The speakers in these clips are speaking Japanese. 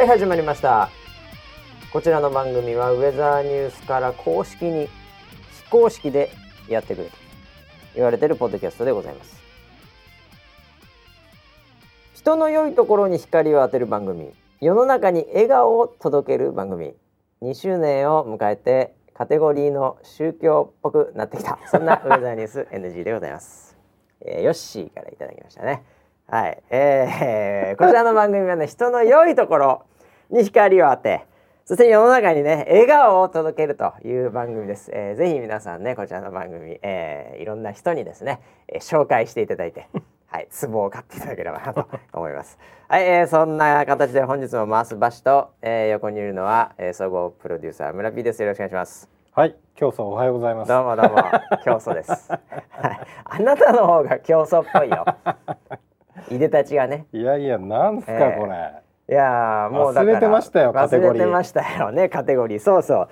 はい始まりました。こちらの番組はウェザーニュースから公式に非公式でやってくれと言われてるポッドキャストでございます。人の良いところに光を当てる番組世の中に笑顔を届ける番組。2周年を迎えてカテゴリーの宗教っぽくなってきた。そんなウェザーニュース NG でございます、えー、ヨッシーからいただきましたね。はい、えー、こちらの番組はね人の良いところに光を当てそして世の中にね笑顔を届けるという番組です、えー、ぜひ皆さんねこちらの番組、えー、いろんな人にですね、えー、紹介していただいて はい、壺を買っていただければなと思います。はい、えー、そんな形で本日も回す場所と、えー、横にいるのは、えー、総合プロデューサー村 P です。よろしくお願いします。はい、教祖おはようございます。どうもどうも、教祖です。はい、あなたの方が教祖っぽいよ。いでたちがね。いやいや、なんすか、えー、これ。いやもう忘れてましたよ忘れてましたよねカテゴリー。そうそう、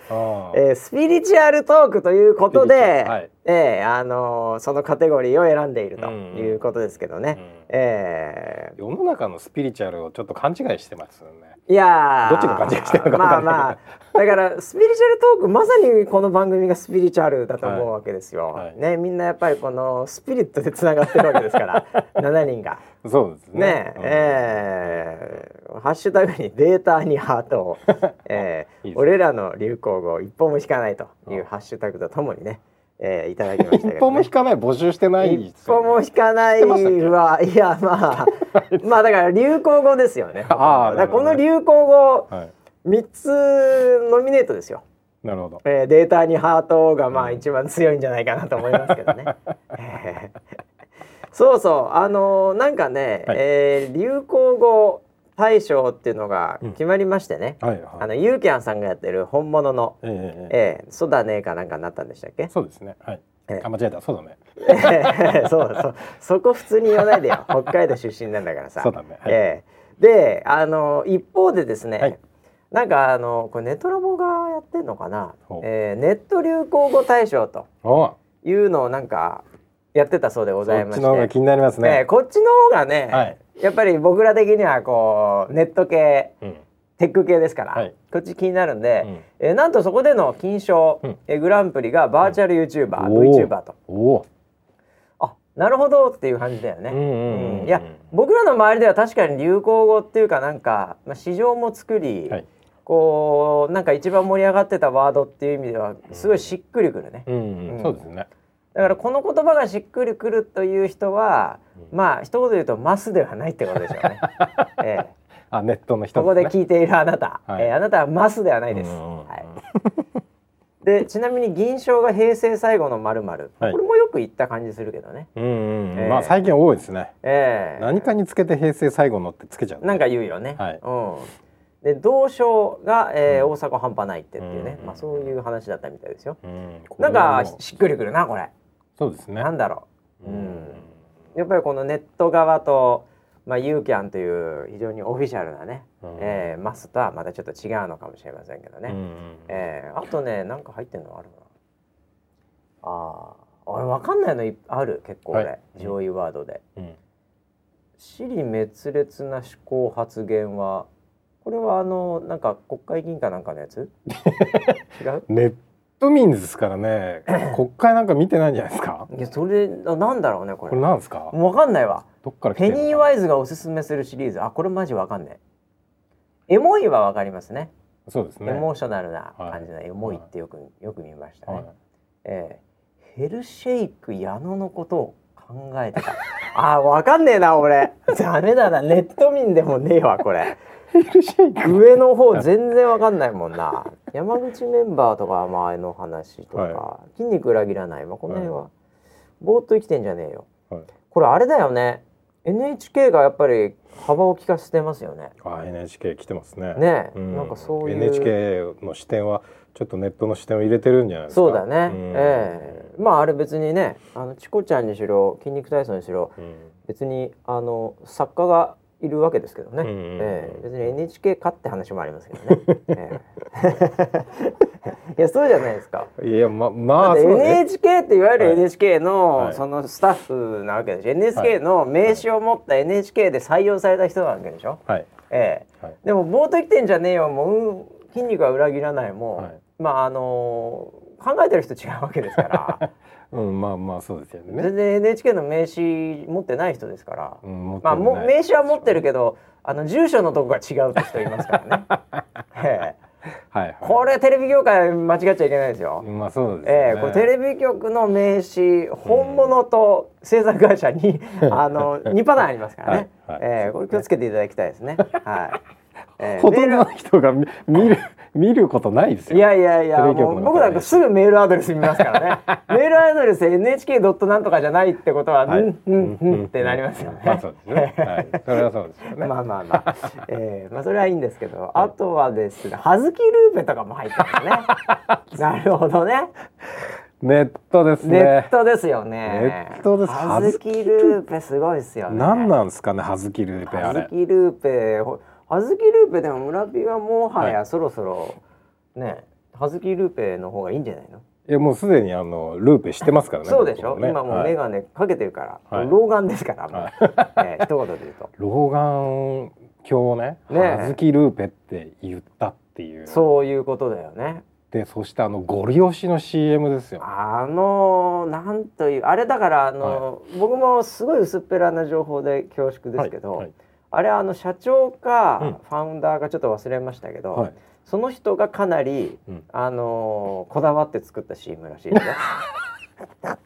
えー、スピリチュアルトークということで、はい、えー、あのー、そのカテゴリーを選んでいるということですけどね、うんうん、えー、世の中のスピリチュアルをちょっと勘違いしてますよね。いやどっちが勘違いしてるのかまあまあだからスピリチュアルトークまさにこの番組がスピリチュアルだと思うわけですよ、はい。はい、ねみんなやっぱりこのスピリットでつながってるわけですから。7人が。そうですね。ね、うん、えー、ハッシュタグにデータにハートを、えー、いい俺らの流行語一歩も引かないというハッシュタグとともにね、えー、いただきましたね、一歩も引かない募集してない、ね、一歩も引かない はいやまあまあだから流行語ですよね。あだこの流行語三つノミネートですよ。なるほど、えー、データにハートがまあ一番強いんじゃないかなと思いますけどね、えー、そうそう。あのー、なんかね、はい、えー、流行語大賞っていうのが決まりましてね、うんはいはい、あのユーキャンさんがやってる本物の「えー、えー、そうだね」かなんかになったんでしたっけ？そうですね。はい、えー、あ間違えた そうだねそうそう。そこ普通に言わないでよ。北海道出身なんだからさ。そうだね、はい、えー、であの一方でですね、はい、なんかあのこれネトラボがやってんのかな、えー、ネット流行語大賞というのをなんかやってたそうでございまして。こっちの方が気になりますね、えー、こっちの方がね、はい。やっぱり僕ら的にはこうネット系、うん、テック系ですから、はい、こっち気になるんで、うん、えー、なんとそこでの金賞、うん、えグランプリがバーチャル YouTuber、うん、VTuber と。あなるほどっていう感じだよね。いや僕らの周りでは確かに流行語っていうかなんか、まあ、市場も作り、はい、こうなんか一番盛り上がってたワードっていう意味ではすごいしっくりくるね。そうですね。だからこの言葉がしっくりくるという人は、うん、まあ一言で言うとマスではないってことでしょうね。ええ、あネットの人、ね、ここで聞いているあなた、はい、えー、あなたはマスではないです。はい、でちなみに銀賞が平成最後のまるまる、これもよく言った感じするけどね。うんうんえー、まあ最近多いですね。ええ、何かにつけて平成最後のってつけちゃう、なんか言うよね。はい、うん。で同賞が、えーうん、大阪半端ないってっていうね、うん、まあそういう話だったみたいですよ。うん、なんかしっくりくるなこれ。そうですね。なんだろう。うん。やっぱりこのネット側と、まあ、ユーキャンという非常にオフィシャルなね、うん、えー、マスとはまたちょっと違うのかもしれませんけどね。うん、えー、あとね、なんか入ってんのあるな。ああ、俺わかんないのある結構俺、はい、上位ワードで。うん。私利滅裂な思考発言は、これはあのなんか国会議員かなんかのやつ？違う？ネッ都民ですからね。国会なんか見てないんじゃないですか？いやそれなんだろうねこれ。これなんですか？わかんないわ。どっからペニーワイズがおすすめするシリーズ。あこれマジわかんない。エモいはわかりますね。そうですね。エモーショナルな感じの、はい、エモいってよく、よく見ましたね、はい、えー、ヘルシェイク矢野のことを考えてた。あわかんねえな俺。ダメだな。ネット民でもねえわこれ 上の方全然わかんないもんな。山口メンバーとか前の話とか、はい、筋肉裏切らない、まあ、この辺は、はい、ぼーっと生きてんじゃねえよ、はい、これあれだよね。NHK がやっぱり幅を利かせてますよね。あ NHK 来てますね。ね、うん、なんかそういう。NHK の視点はちょっとネットの視点を入れてるんじゃないですか。そうだね、うん、ええ。ー、まああれ別にねあのチコちゃんにしろ筋肉体操にしろ、うん、別にあの作家がいるわけですけどね、えー、別に NHK かって話もありますけどね、えー、いやそうじゃないですか。いやままあ、ね、NHK っていわゆる NHK の、はい、そのスタッフなわけでしょ。NHK の名刺を持った NHK で採用された人なわけでしょ、はい、ええ。はい、でもボート生きてんじゃねえよ。もう筋肉は裏切らない。も、はい、まああのー、考えてる人違うわけですから。うん、まあまあそうですよね。全然 NHK の名刺持ってない人ですから。うん、まあも名刺は持ってるけど、あの住所のとこが違うって人いますからね。え えはい、はい、これテレビ業界間違っちゃいけないですよ。まあそうです、ね、えー、これテレビ局の名刺本物と制作会社に、うん、あの二パターンありますからね。はいはい、えー、これ気をつけていただきたいですね。はい。えー、ほとんどの人が見る見ることないですよ。いやいやいや、僕なんかすぐメールアドレス見ますからね。メールアドレス NHK ドットなんとかじゃないってことは、はい、うんうんうんってなりますよね。まあそうですね。はい、それはそうですよね。まあまあまあ、えー、まあそれはいいんですけど、あとはですね、はずきルーペとかも入ってますね。なるほどね。ネットですね。ネットですよね。ネットです。はずきルーペすごいですよね。何なんですかね、はずきルーペあれ。はずきルーペ。はずきルーペでも村ピはもはやそろそろねはずきルーペの方がいいんじゃないの？いやもうすでにあのルーペしてますからね。そうでしょ？ね、今もう眼鏡かけてるから、はい、老眼ですから、はい、えー、一言で言うと。老眼鏡ね。ねはずきルーペって言ったっていう。そういうことだよね。でそしてあのゴリ押しの CM ですよ。あのなんというあれだからあの、はい、僕もすごい薄っぺらな情報で恐縮ですけど。はいはいあれあの社長かファウンダーかちょっと忘れましたけど、うんはい、その人がかなり、うん、あのー、こだわって作った CM らしいですよ。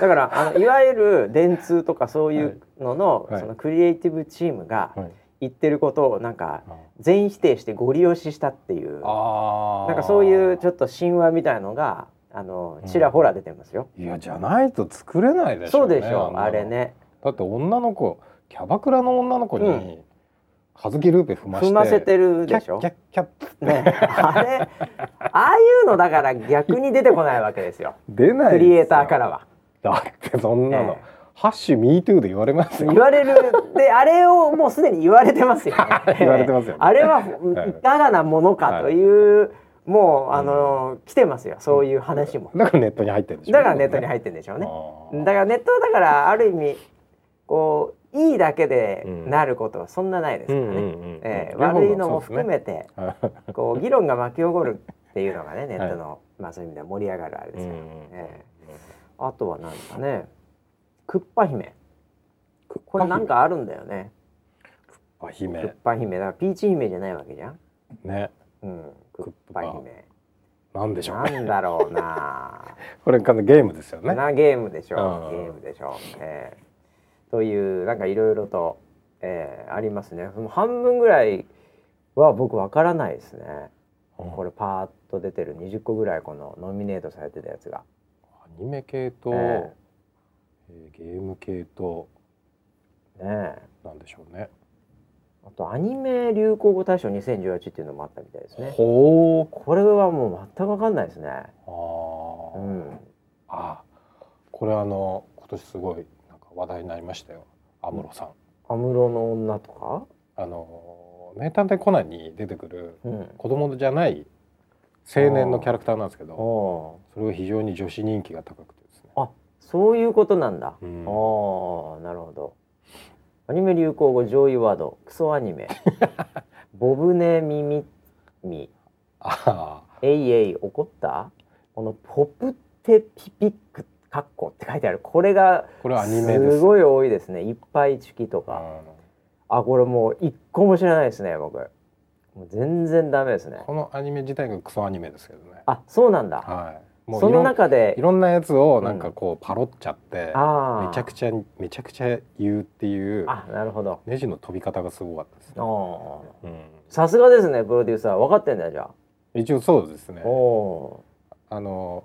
だからあのいわゆる電通とかそういうののはい、そのクリエイティブチームが言ってることをなんか全否定してご利用ししたっていう、なんかそういうちょっと神話みたいのがあのちらほら出てますよ。うん、いやじゃないと作れないでしょうね。そうでしょうあれね。だって女の子キャバクラの女の子に、うん。はずきルーペ踏ま踏ませてるでしょ？キャッキャッね、あれああいうのだから逆に出てこないわけですよ。出ないクリエイターからは。だってそんなの。ハッシュミートゥーで言われます言われる。であれをもうすでに言われてますよ、ね、言われてますよ、ね、あれはい。かがなものかという、はい、もうあの、うん、来てますよ。そういう話も。だからネットに入ってるんでしょ。う、ね、だからネットに入ってるんでしょうねだからネットだからある意味こういいだけでなることはそんなないですからね。悪いのも含めて、こう議論が巻き起こるっていうのがね ネットの、まあそういう意味では盛り上がるあれですから。えー、あとは何ですかね。クッパ姫。これなんかあるんだよね。クッパ姫。クッパ姫だからピーチ姫じゃないわけじゃん。ね。うん。クッパ姫。なんでしょう、なんだろうな。これゲームですよね。なゲームでしょう。ゲームでしょう。えーというなんかいろいろと、えー、ありますね。半分ぐらいは僕わからないですね。うん、これパーッと出てる20個ぐらいこのノミネートされてたやつが。アニメ系と、えー、ゲーム系とねなんでしょうね。あとアニメ流行語大賞2018っていうのもあったみたいですね。ほう。これはもう全くわかんないですね。ああ。うん。あこれあの今年すごい話題になりましたよ。安室さん。安室の女とか？あの名探偵コナンに出てくる子供じゃない青年のキャラクターなんですけど、それが非常に女子人気が高くてですね。あそういうことなんだ。うん、あなるほど。アニメ流行語上位ワード。クソアニメ。ボブネミミミ。えいえい怒った？このポプテピピックカッコって書いてある。これがす。ごい多いですね。いっぱいチキとか、あこれもう一個も知らないですね僕。もう全然ダメですね。このアニメ自体がクソアニメですけどね。あそうなんだ。はい。その中でいろんなやつをなんかこうパロっちゃって、うん、めちゃくちゃめちゃくちゃ言うっていうあなるほど。ネジの飛び方がすごかったですね。さすがですねプロデューサー。分かってんだじゃあ。一応そうですね。あの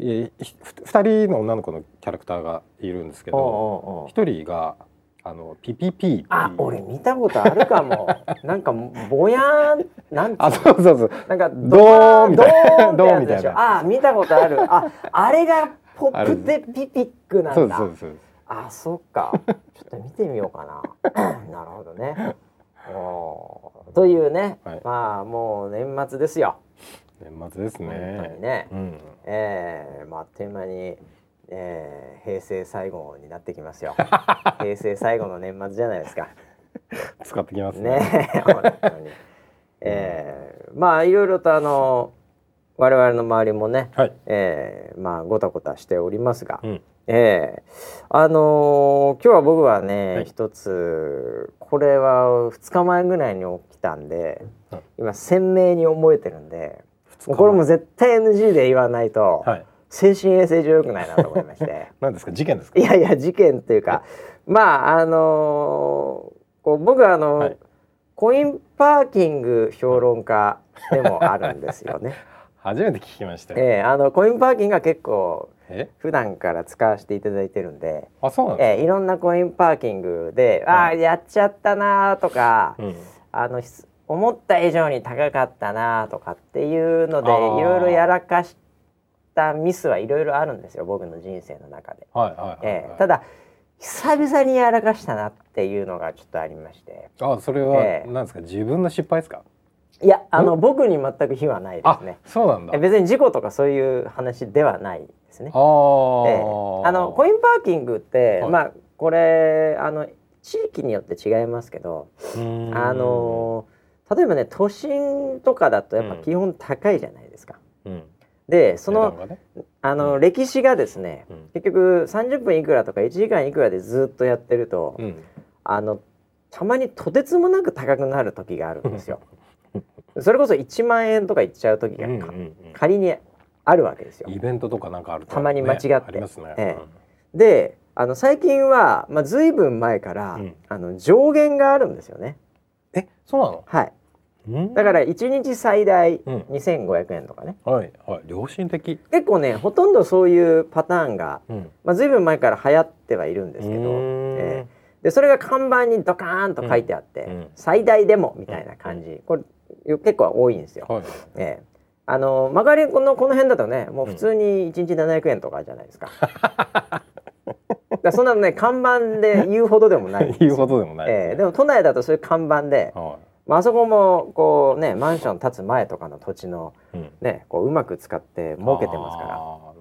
2人の女の子のキャラクターがいるんですけど1人があのピピピあ俺見たことあるかも。なんかぼやんなんあそうそうそう。なんかドーンみたいな。ドーンみたいな。あ見たことある。ああれがポップでピピックなんだ。そうそうあそっか。ちょっと見てみようかな。なるほどね。おというね、はい、まあもう年末ですよ年末ですね。本当にね。うん、ええー、まああっという間に、えー、平成最後になってきますよ。平成最後の年末じゃないですか。使ってきますね。ね本当に。えー、まあいろいろとあの我々の周りもね、はい、えー、まあごたごたしておりますが、うん、えー、あのー、今日は僕はね、はい、一つこれは2日前ぐらいに起きたんで、うん、今鮮明に覚えてるんでこれも絶対 NG で言わないと、はい、精神衛生上良くないなと思いまして。何ですか？事件ですか？いやいや事件っていうかまああのー、こう僕はあの、はい、コインパーキング評論家でもあるんですよね。初めて聞きましたええー、あのコインパーキングは結構普段から使わせていただいてるんで、あそうなんですか、えー、いろんなコインパーキングで、うん、ああやっちゃったなとか、うん、あの思った以上に高かったなとかっていうのでいろいろやらかしたミスはいろいろあるんですよ僕の人生の中で。ただ久々にやらかしたなっていうのがちょっとありまして。あそれは何ですか、えー、自分の失敗ですか？いやあの僕に全く非はないですね。そうなんだ。別に事故とかそういう話ではないですね。あ、えー、あのコインパーキングって、はい、まあこれあの地域によって違いますけどあの例えばね都心とかだとやっぱ基本高いじゃないですか、うん。でそのね、あの、うん、歴史がですね、うん、結局30分いくらとか1時間いくらでずっとやってると、うん、あのたまにとてつもなく高くなる時があるんですよ。それこそ1万円とかいっちゃう時が、うんうんうん、仮にあるわけですよ。イベントとかなんかあると、ね、たまに間違って。ね。ええ、であの最近は、まあ、ずいぶん前から、あの上限があるんですよね。えそうなの？はいだから1日最大2500円とかね、うん、はいはい。良心的。結構ねほとんどそういうパターンが、うん、まあ、随分前から流行ってはいるんですけど、えー、でそれが看板にドカーンと書いてあって、うん、最大でもみたいな感じ、これ結構多いんですよ。はい、えーあの曲がりこのこの辺だとねもう普通に1日700円とかじゃないですか。だそんなのね看板で言うほどでもない 言うほどでもない、えー、でも都内だとそういう看板で、はいまあ、あそこもこうねマンション建つ前とかの土地のね、うん、こううまく使って儲けてますから。な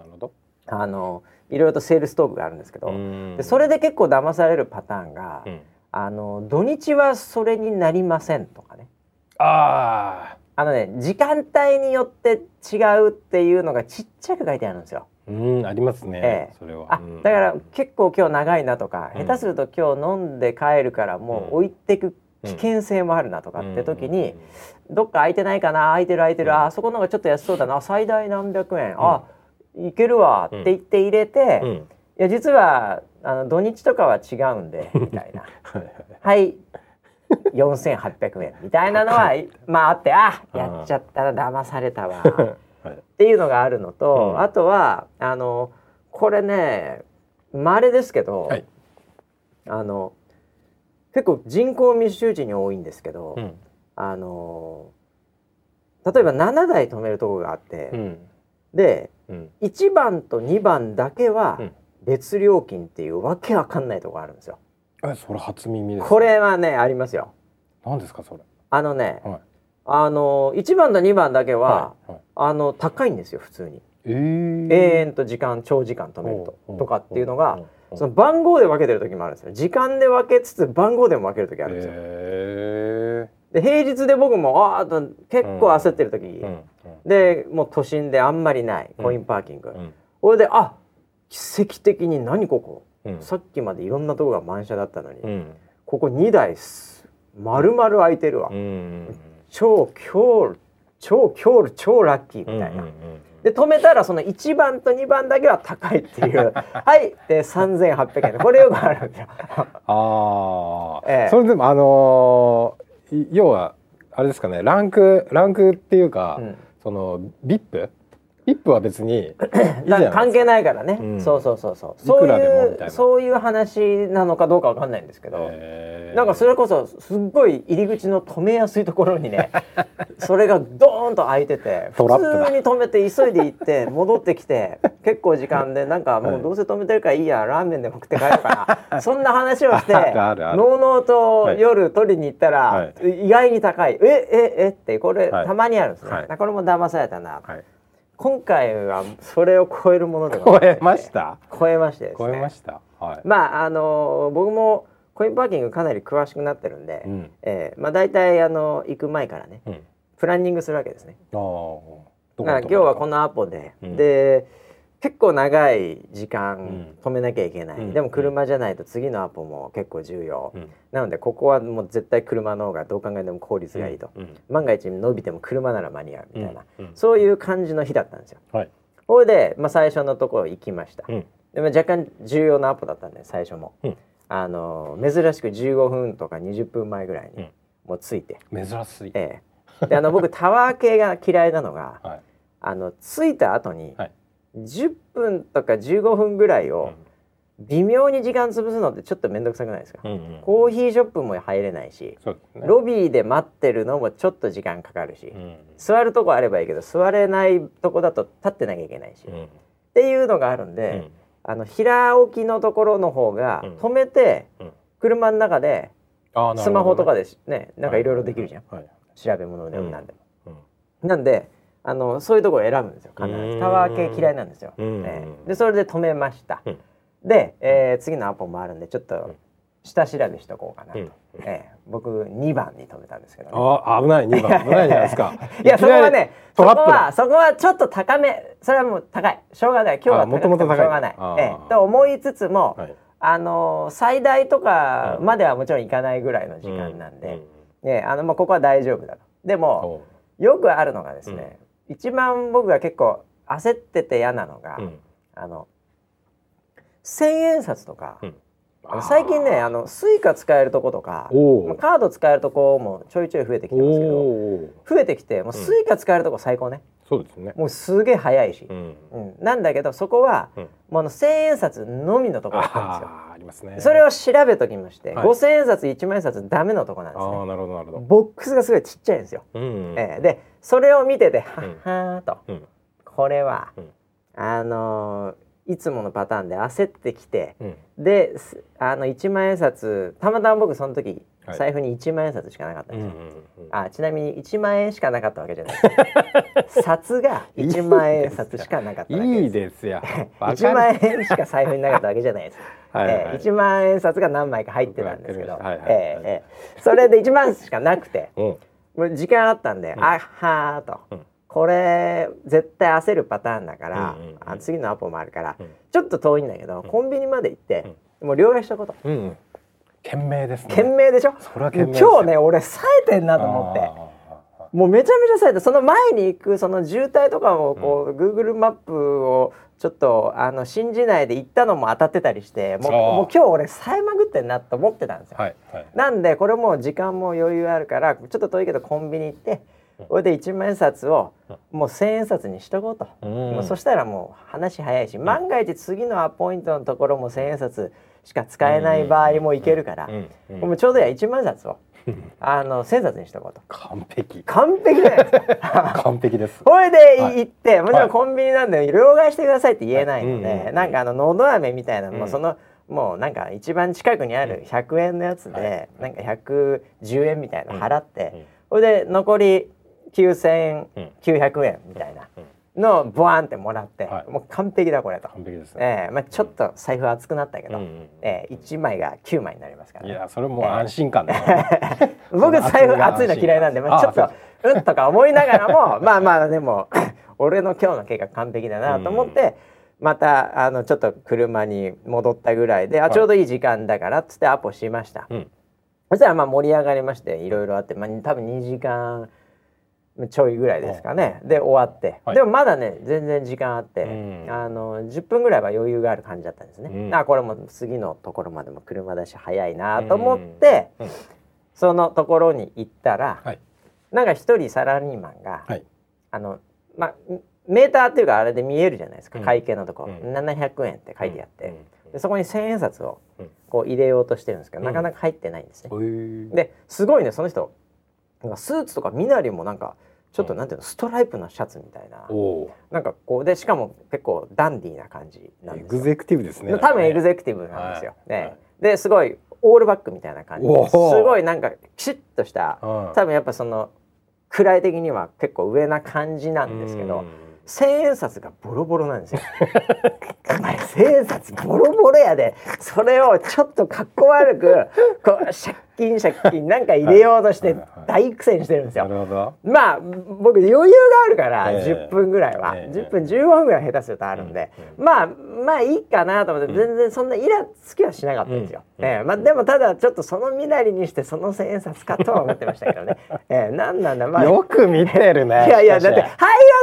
るほど。あのいろいろとセールストークがあるんですけどでそれで結構騙されるパターンが、うん、あの土日はそれになりませんとかね。ああのね時間帯によって違うっていうのがちっちゃく書いてあるんですよ。うんありますね、ええ、それは、あだから結構今日長いなとか、下手すると今日飲んで帰るからもう置いてく危険性もあるなとかって時に、どっか空いてないかな空いてる空いてる、あそこの方がちょっと安そうだな最大何百円、あいけるわって言って入れて、いや実はあの土日とかは違うんで みたいな。はい4800円。みたいなのはまああってあやっちゃったら騙されたわ。っていうのがあるのと、あとはあのこれねまれですけど、はい、あの結構人口密集地に多いんですけど、うん、あの例えば7台止めるとこがあって、うん、で、うん、1番と2番だけは別料金っていうわけわかんないとこあるんですよ。えそれ初耳です、ね、これはねありますよ。何ですかそれ。あのね、はい、あの1番と2番だけは、はいはい、あの高いんですよ普通に。えー、永遠と時間長時間止めるととかっていうのが。その番号で分けてる時もあるんですよ。時間で分けつつ番号でも分ける時あるんですよ。で平日で僕もああ結構焦ってる時、うん。うん、でもう都心であんまりない。コインパーキング、うん、これであ奇跡的に何ここ、さっきまでいろんなとこが満車だったのに、ここ2台丸々空いてるわ、超強超強超ラッキーみたいな。で止めたらその1番と2番だけは高いっていう。はい。で3800円。これよくあるんですよ。ああ、ええ、それでもあのー、要はあれですかね。ランクランクっていうか、うん、その VIP ピップは別に関係ないからね、うん、そうそうそうそう。そういうそういう話なのかどうかわかんないんですけど。なんかそれこそすっごい入り口の止めやすいところにね それがドーンと開いてて普通に止めて急いで行って戻ってきて結構時間でなんかもうどうせ止めてるからいいやラーメンでも食って帰るかな。そんな話をしてのうのうと夜取りに行ったら、はい、意外に高い「えええってこれ、たまにあるんですね、はい、これも騙されたな。はい今回はそれを超えるもので超えました？超えまして、ね、超えました、はい、まああの僕もコインパーキングかなり詳しくなってるんで、うん、えー、まあ大体あの行く前からね、うん、プランニングするわけですね。ああ。今日はこのアポで、うん、で結構長い時間止めなきゃいけない、うん、でも車じゃないと次のアポも結構重要、うん、なのでここはもう絶対車の方がどう考えても効率がいいと、うん、万が一伸びても車なら間に合うみたいな、そういう感じの日だったんですよ。はい、それで、まあ、最初のところ行きました、でも若干重要なアポだったんで最初も、あの珍しく15分とか20分前ぐらいにもう着いて、珍しい、ええ、であの僕タワー系が嫌いなのが、はい、あの着いた後に、はい10分とか15分ぐらいを微妙に時間潰すのってちょっと面倒くさくないですか、うんうん、コーヒーショップも入れないし、ね、ロビーで待ってるのもちょっと時間かかるし、うん、座るとこあればいいけど座れないとこだと立ってなきゃいけないし、うん、っていうのがあるんで、うん、あの平置きのところの方が止めて、車の中でスマホとかでねなんかいろいろできるじゃん、はいはい、調べ物でもなん。でも。なんであのそういうところを選ぶんですよ。必ず。タワー系嫌いなんですよ、えー、でそれで止めました、で、えー、次のアポもあるんでちょっと下調べしとこうかなと、うん、えー、僕2番に止めたんですけど、ね、あ危ない2番。危ないじゃないですか。いやそこはねそこはそこはちょっと高めそれはもう高い。しょうがない。今日はもともと高い。しょうがない、えー、と思いつつも、はい、あのー、最大とかまではもちろんいかないぐらいの時間なんで、うん、ね、あのまあここは大丈夫だと。でもよくあるのがですね、一番僕が結構焦ってて嫌なのが、うん、あの千円札とか、うん、最近ねあのスイカ使えるとことかカード使えるとこもちょいちょい増えてきてますけど増えてきてもうスイカ使えるとこ最高ね、そうですね。もうすげえ早いし、うん、うん、なんだけどそこは、うん、もうあの千円札のみのところだったんですよ。ありますね。それを調べときまして五千、はい、円札一万円札ダメのとこなんですね。あなるほどなるほど。ボックスがすごいちっちゃいんですよ、うん。うん、え。ー、でそれを見ててはっはーと、うん、これは、うん、あのー、いつものパターンで焦ってきて、うん、であの1万円札たまたま僕その時、はい、財布に1万円札しかなかったんですよ、うんうんうん、あちなみに1万円しかなかったわけじゃない。札が1万円札しかなかったわけです。いいですよ。1万円しか財布になかったわけじゃないです。はい、えー、1万円札が何枚か入ってたんですけど、はいはい、えー、えー、それで1万しかなくて、うん。時間あったんで、うん、あはーと、うん、これ絶対焦るパターンだから、うんうんうん、あ次のアポもあるから、うん、ちょっと遠いんだけど、コンビニまで行って、もう両替しとこと。うん懸命ですね。懸命でしょ？それは今日ね俺冴えてんなと思って。もうめちゃめちゃされてその前に行くその渋滞とかもこう、うん、Google マップをちょっとあの信じないで行ったのも当たってたりしてもうもう今日俺さえまぐってんなと思ってたんですよ、はいはい、なんでこれもう時間も余裕あるからちょっと遠いけどコンビニ行ってそれで1万円札をもう1,000円札にしとこうと、うん、もうそしたらもう話早いし、万が一次のアポイントのところも1,000円札しか使えない場合もいけるから、もうちょうどや1万円札をあの千冊にしとこうと。完璧。完璧じゃないです。か 完璧ですこれで行って、はい、もちろんコンビニなんで両替してくださいって言えないので、はい。うん、なんかあののど飴みたいなのも、うん、そのもうなんか一番近くにある100円のやつで、うん、なんか110円みたいな払って、それで残り9900円みたいな。のボワンってもらって、はい、もう完璧だこれと。完璧ですね、えーまあ、ちょっと財布厚くなったけど、うん、えー、1枚が9枚になりますから、ね、いやそれもう安心感だ、ね、僕財布厚いの嫌いなんで、まあ、ちょっとうんとか思いながらも まあまあでも 俺の今日の計画完璧だなと思って、うん、またあのちょっと車に戻ったぐらいであちょうどいい時間だからっつってアポしました、うん、そしたらまあ盛り上がりましていろいろあって、まあ、多分2時間ちょいぐらいですかね。で終わって、はい、でもまだね全然時間あって、うん、あの10分ぐらいは余裕がある感じだったんですね、うん、あこれも次のところまでも車だし早いなと思って、うん、そのところに行ったら、はい、なんか一人サラリーマンが、はい、あのまあメーターっていうかあれで見えるじゃないですか、会計のとこ。ろ、うん、700円って書いてあって、でそこに千円札をこう入れようとしてるんですけど、なかなか入ってないんですね。ですごいねその人スーツとか身なりもなんかちょっとなんていうのストライプのシャツみたいな。なんかこうでしかも結構ダンディーな感じなんですエグゼクティブですね多分エグゼクティブなんですよ、はい、ね、はい、ですごいオールバックみたいな感じすごいなんかきちっとした多分やっぱその位的には結構上な感じなんですけど千円札がボロボロなんですよ。千円札ボロボロやで。それをちょっとかっこ悪くこう借金借金なんか入れようとして大苦戦してるんですよ。まあ僕余裕があるから10分ぐらいは、えー、10分15分ぐらい下手するとあるんで、うん、まあまあいいかなと思って全然そんなイラつきはしなかったんですよ。うん、えー、まあ、でもただちょっとその身なりにしてその千円札かとは思ってましたけどね。えー、なんなんだまあ。よく見てるね。いやいやだって入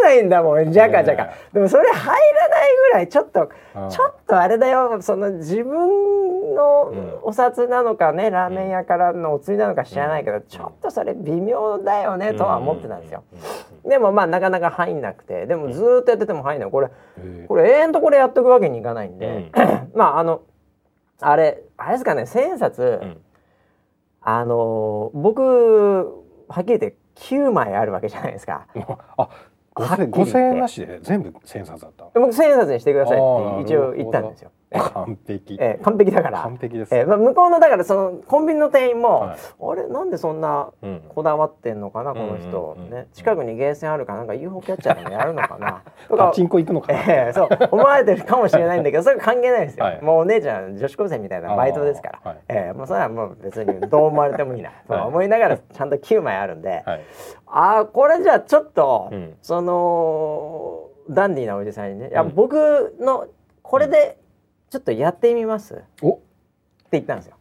らないんだもんじゃかじゃか。でもそれ入らないぐらいちょっとちょっとあれだよその自分のお札なのかね、ラーメン屋からのお釣りなのか知らないけど、ちょっとそれ微妙だよねとは思ってたんですよ。でもまあなかなか入んなくてでもずっとやってても入んない。これこれ永遠とこれやっとくわけにいかないんで、まああのあれあれですかね千円札、あの僕はっきり言って9枚あるわけじゃないですか。あ五千円なしで全部千円札だった。僕千円札にしてくださいって一応言ったんですよ。完璧。えー、完璧だから。完璧です。えー、まあ向こうのだからそのコンビニの店員も、はい、あれなんでそんなこだわってんのかな、うん、この人、ね近くにゲーセンあるかなんか UFO キャッチャーでもやるのかな とか。チンコ行くのかえー、そう思われてるかもしれないんだけどそれ関係ないですよ。はい、もうお姉ちゃん女子高生みたいなバイトですから。はい、えー、もうそれはもう別にどう思われてもいいなと思いながらちゃんと9枚あるんで、はい、ああこれじゃあちょっと、うん、そのダンディーなおじさんにね、いや僕のこれで、ちょっとやってみます？お。って言ったんですよ。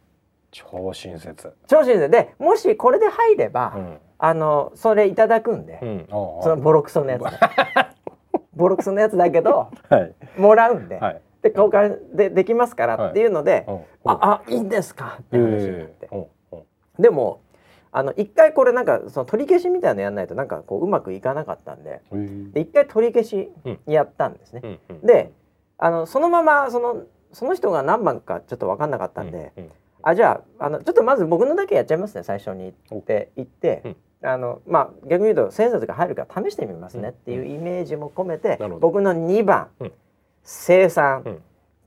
超親切。超親切。でもしこれで入れば、うん、あのそれいただくんで、うん、そのボロクソのやつ ボロクソのやつだけど、はい、もらうんで、はい、で交換でできますからっていうので、はい、ああいいんですか？って話になって、でもあの一回これなんかその取り消しみたいなのやんないとなんかこううまくいかなかったんでで一回取り消しやったんですね。であのそのままそのその人が何番かちょっと分かんなかったんで、うんうん、あじゃああのちょっとまず僕のだけやっちゃいますね最初にって言って、うん、あのまあ逆に言うと千冊が入るから試してみますねっていうイメージも込めて、うん、僕の2番、うん、生産、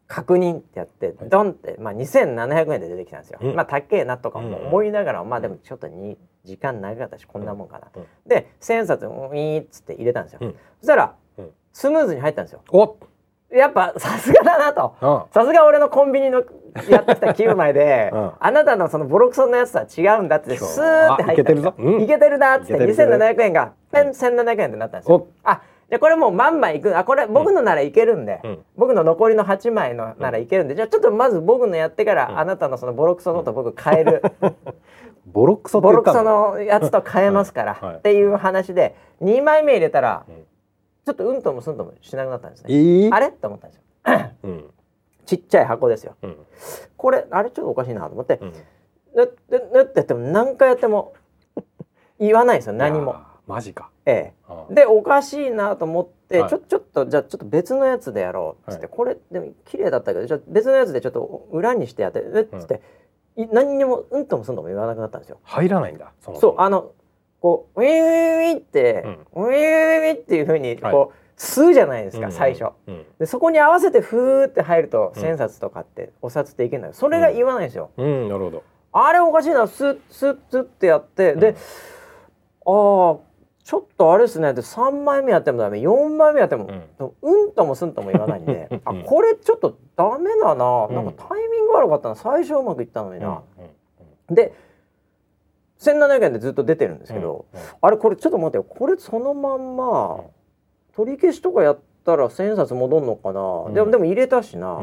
確認ってやってドンって、まあ、2700円で出てきたんですよ。まあ高えなとかも思いながらまあでもちょっとに時間長かったしこんなもんかな。で千冊ウィーっつって入れたんですよ。そしたらスムーズに入ったんですよ。おやっぱさすがだなと。さすが俺のコンビニのやってきた9枚で、うん、あなたのそのボロクソのやつとは違うんだってスーって入っていけてるぞ、うん、いけてるなっつって2700円がペン1700円ってなったんですよ、あじゃこれもう万枚いくあこれ僕のならいけるんで、うん、僕の残りの8枚のならいけるんで、じゃあちょっとまず僕のやってから、あなたのそのボロクソのと僕変える。ボロクソボロクソのやつと変えますから、っていう話で2枚目入れたら、ちょっとうんともすんともしなくなったんですね、えー、あれ？と思ったんですよ、うん、ちっちゃい箱ですよ、うん、これあれちょっとおかしいなと思って、うん、ぬってぬってやっても何回やっても言わないですよ。何も。マジか。ええ。でおかしいなと思って、はい、ちょちょっとじゃあちょっと別のやつでやろうっつって、はい、これでも綺麗だったけどじゃあ別のやつでちょっと裏にしてやってえっつって、うん、何にもうんともすんとも言わなくなったんですよ。入らないんだそうあのこうウィーウィーって、うん、ウィーウィーっていうふうにこう、はい、吸うじゃないですか、最初、でそこに合わせてふーって入ると千冊とかってお札っていけないそれが言わないですよ、うん、なるほどあれおかしいなスッスッスッってやってで、ああちょっとあれですねで3枚目やってもダメ4枚目やっても、うんともすんとも言わないんであこれちょっとダメだな、なんかタイミング悪かったな最初うまくいったのにな、で1700円でずっと出てるんですけど、うん。うん、あれこれちょっと待ってよ。これそのまんま取り消しとかやったら千冊戻んのかな、うん、でもでも入れたしな、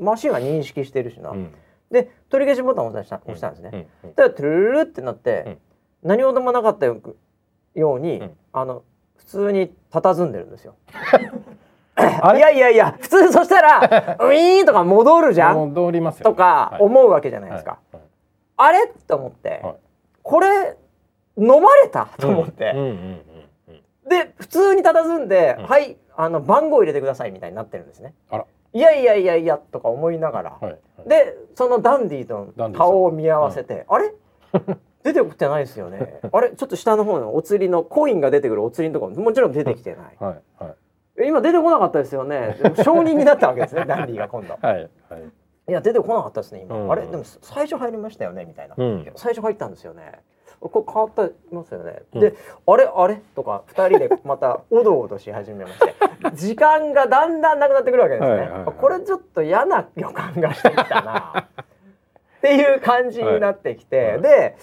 マシンは認識してるしな、うん、で取り消しボタンを押した押したんですね、うん、だからトゥルルってなって、何事もなかったように、あの普通に佇んでるんですよ。いやいやいや普通そしたら ウィーンとか戻るじゃん戻ります、ね、とか思うわけじゃないですか。はい。はい、あれ？と思って、はいこれ飲まれた？と思って、で普通に佇んで、うん、はいあの番号入れてくださいみたいになってるんですね。いやいやいやいやとか思いながら、はいはい、でそのダンディと顔を見合わせて、あれ？出てきてないですよね。あれ？ちょっと下の方のお釣りのコインが出てくるお釣りのところ。もちろん出てきてない、はいはい、今出てこなかったですよね。承認になったわけですね ダンディが今度。はいはいいや出てこなかったですね今、うん、あれでも最初入りましたよねみたいな、うん、最初入ったんですよね。これ変わってますよね、うん、であれあれ？とか2人でまたおどおどし始めまして。時間がだんだんなくなってくるわけですね、はいはいはい、これちょっと嫌な予感がしてきたな。っていう感じになってきて、はい。はい、で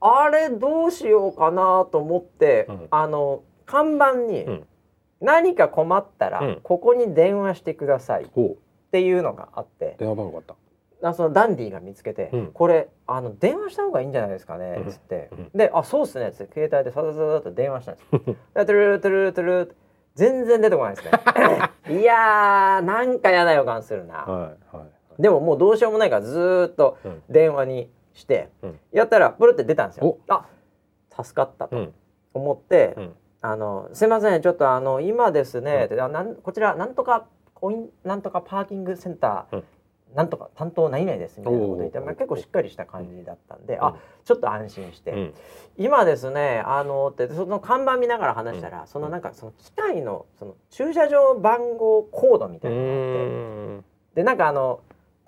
あれどうしようかなと思って、あの看板に何か困ったらここに電話してくださいっていうのがあって、電話番号あった。あそのダンディが見つけて、うん、これあの電話した方がいいんじゃないですかね。っつって、うん、で「あそうっすね」っつって携帯でささささと電話したんです。トゥルトゥルトゥル全然出てこないですねいやーなんか嫌な予感するな、はいはい、でももうどうしようもないからずっと電話にして、うん、やったらプルって出たんですよあ助かったと思って、あのすいませんちょっとあの今ですね、うん、なんこちらなんとかコインなんとかパーキングセンター、なんとか担当何々ですみたいなこと言って、まあ、結構しっかりした感じだったんで、うん、あちょっと安心して、うん、今ですねあのってその看板見ながら話したら、うん、そのなんかその機械のその駐車場番号コードみたいなのがあってでなんかあの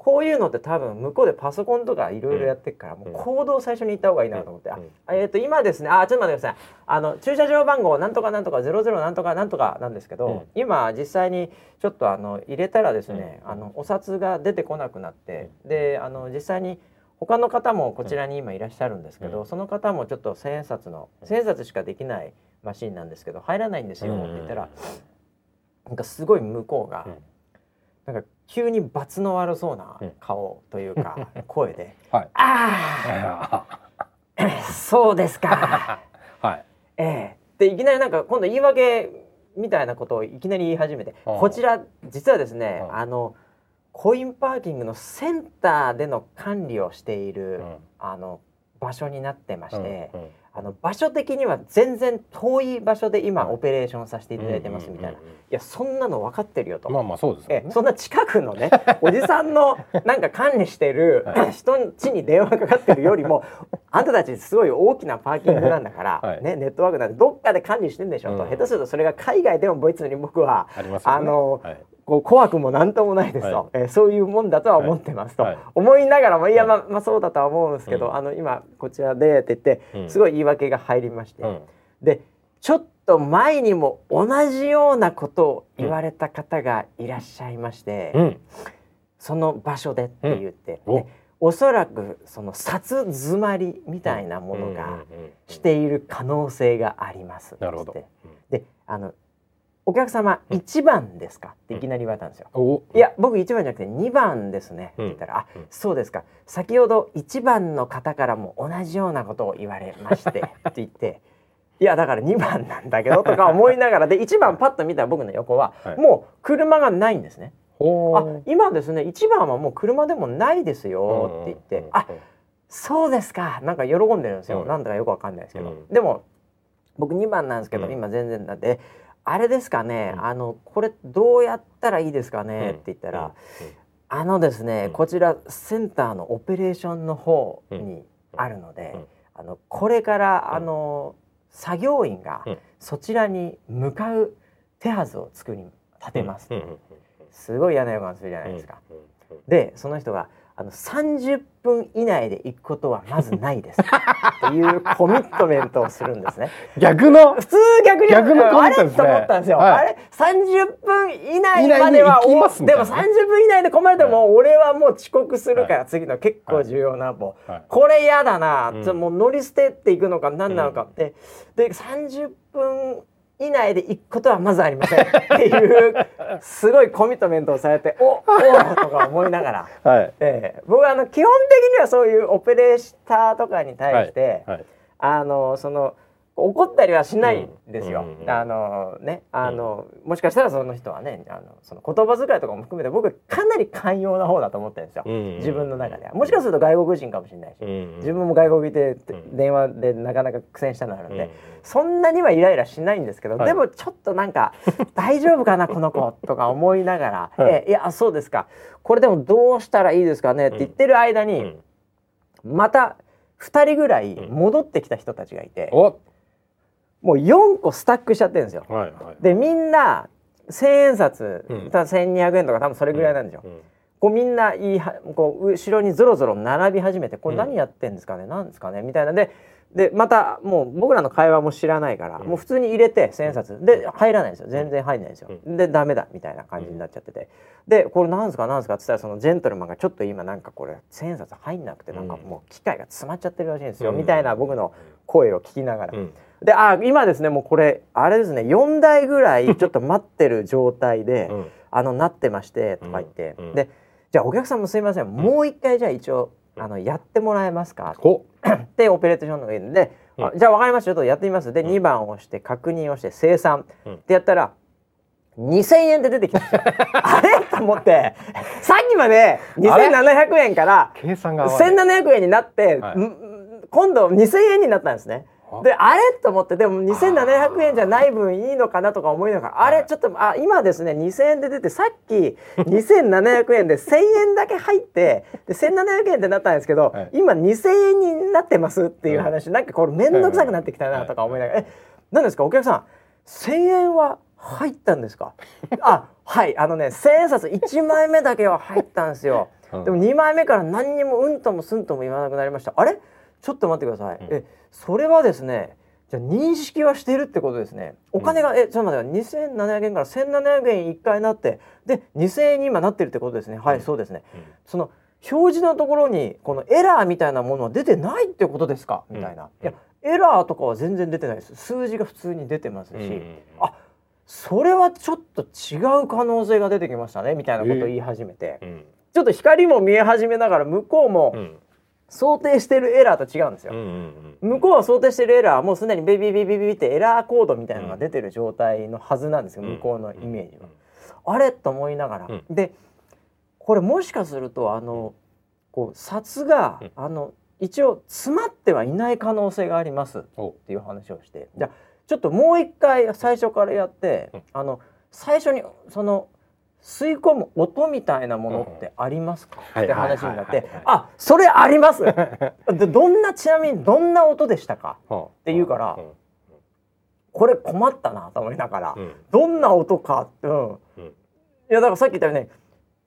こういうのって多分向こうでパソコンとかいろいろやってるから、もうコードを最初に言った方がいいなと思って、あえっ、と今ですねあちょっと待ってください。あの駐車場番号なんとかなんとか00なんとかなんとかなんですけど、今実際にちょっとあの入れたらですね、あのお札が出てこなくなってであの実際に他の方もこちらに今いらっしゃるんですけど、その方もちょっと千円札の千円札しかできないマシンなんですけど入らないんですよって言ったら、なんかすごい向こうが。なんか急に罰の悪そうな顔というか、声で「はい、ああ そうですか」はい、ええ。でいきなりなんか今度言い訳みたいなことをいきなり言い始めてこちら実はですね、あのコインパーキングのセンターでの管理をしている、うん、あの場所になってまして、うん。うんあの場所的には全然遠い場所で今オペレーションさせていただいてますみたいな、いやそんなの分かってるよと。まあまあそうです、ね、えそんな近くのね おじさんのなんか管理してる人ん家に電話かかってるよりも あんたたちすごい大きなパーキングなんだから、はい、ね、ネットワークなんでどっかで管理してんでしょと、うん、下手するとそれが海外でもボイツに僕はあ、ね、あの、はいこう怖くも何ともないですと、はい、えー、そういうもんだとは思ってますと、はい、思いながらもいやまあ、まあ、そうだとは思うんですけど、うん、あの今こちらでって言って、うん、すごい言い訳が入りまして、うん、でちょっと前にも同じようなことを言われた方がいらっしゃいまして、その場所でって言って、ね、おそらくその札詰まりみたいなものがしている可能性があります。なるほど。であのお客様1番ですか?」っていきなり言われたんですよ。いや僕1番じゃなくて2番ですね」って言ったら「あそうですか。先ほど1番の方からも同じようなことを言われまして」って言って「いやだから2番なんだけど」とか思いながらで1番パッと見た僕の横はもう車がないんですね。あ今ですね1番はもう車でもないですよって言って「あそうですか」なんか喜んでるんですよ、なんだかよくわかんないですけど、でも僕2番なんですけど、今全然だってあれですかね、うん、あのこれどうやったらいいですかね、って言ったら、あのですね、こちらセンターのオペレーションの方にあるので、あのこれからあの作業員がそちらに向かう手はずを作り立てます、すごい嫌な予感するじゃないですか。でその人があの30分以内で行くことはまずないです。というコミットメントをするんですね。逆の？普通逆に逆のコミットね、あれ？と思ったんですよ。はい、あれ？30分以内まではでも30分以内で困るともう俺はもう遅刻するから、次の結構重要な歩、はい、これ嫌だな、うん、もう乗り捨てっていくのか何なのか。って、で30分以内で行くことはまずありません。っていうすごいコミットメントをされておおとか思いながら、はい。えー、僕はあの基本的にはそういうオペレーターとかに対して、はい。はい、あのその怒ったりはしないん。ですよ。うんうん、あのね、あの、うん、もしかしたらその人はね、あのその言葉遣いとかも含めて僕かなり寛容な方だと思ってるんですよ。うんうん、自分の中では。もしかすると外国人かもしれないし、自分も外国で電話でなかなか苦戦したのあるんで、うん、そんなにはイライラしないんですけど、はい、でもちょっとなんか 大丈夫かなこの子とか思いながら、はい、えいやそうですか。これでもどうしたらいいですかねって言ってる間に、また2人ぐらい戻ってきた人たちがいて。もう4個スタックしちゃってるんですよ。はいはい、でみんな千円札、うん、た1,200円とか多分それぐらいなんですよ。うんうん、こうみんないいはこう後ろにぞろぞろ並び始めてこれ何やってんですかね、うん、なんですかねみたいなででまたもう僕らの会話も知らないから、うん、もう普通に入れて千円札で入らないんですよ。全然入んないんですよ、うん、でダメだみたいな感じになっちゃってて。でこれなんですかなんですか？っつったらそのジェントルマンがちょっと今なんかこれ千円札入んなくてなんかもう機械が詰まっちゃってるらしいんですよ、みたいな僕の声を聞きながら。であ今ですねもうこれあれですね4台ぐらい ちょっと待ってる状態で、あのなってましてとか言って、でじゃあお客さんもすいません、もう一回じゃあ一応あのやってもらえますか？って オペレーションの上で、うん、じゃあ分かりましたちょっとやってみます。で、うん、2番を押して確認をして生産、うん、ってやったら2000円で出てきたんですよ。あれ？と思って。さっきまで2700円から1700円になって、はい、今度2000円になったんですね。であれと思ってでも2700円じゃない分いいのかなとか思いながらあれちょっとあ今ですね2000円で出てさっき2700円で1000円だけ入ってで1700円ってなったんですけど、はい、今2000円になってますっていう話、はい、なんかこれ面倒くさくなってきたなとか思いながら、はい、え何ですか？お客さん1000円は入ったんですか？あはい。あのね千円札1枚目だけは入ったんですよ。でも2枚目から何にもうんともすんとも言わなくなりました。あれ？ちょっと待ってください。えそれはですねじゃ認識はしてるってことですね。お金が、うん、えちょっと待って2700円から1700円1回なってで2000円に今なってるってことですね。はい、うん、そうですね。うん、その表示のところにこのエラーみたいなものは出てないってことですか？みたいな。いやエラーとかは全然出てないです。数字が普通に出てますし、あそれはちょっと違う可能性が出てきましたね。みたいなことを言い始めて、えー、ちょっと光も見え始めながら向こうも、想定してるエラーと違うんですよ、向こうは想定してるエラーはもうすでにビビビビビビってエラーコードみたいなのが出てる状態のはずなんですよ、向こうのイメージは。あれと思いながら、でこれもしかするとあのこう札が、あの一応詰まってはいない可能性がありますっていう話をして。じゃちょっともう一回最初からやって、あの最初にその吸い込む音みたいなものってありますか、って話になって「あそれあります! 」でどんなちなみにどんな音でしたか？って言うから、これ困ったなと思いながら、どんな音かって、うん、いやだからさっき言ったように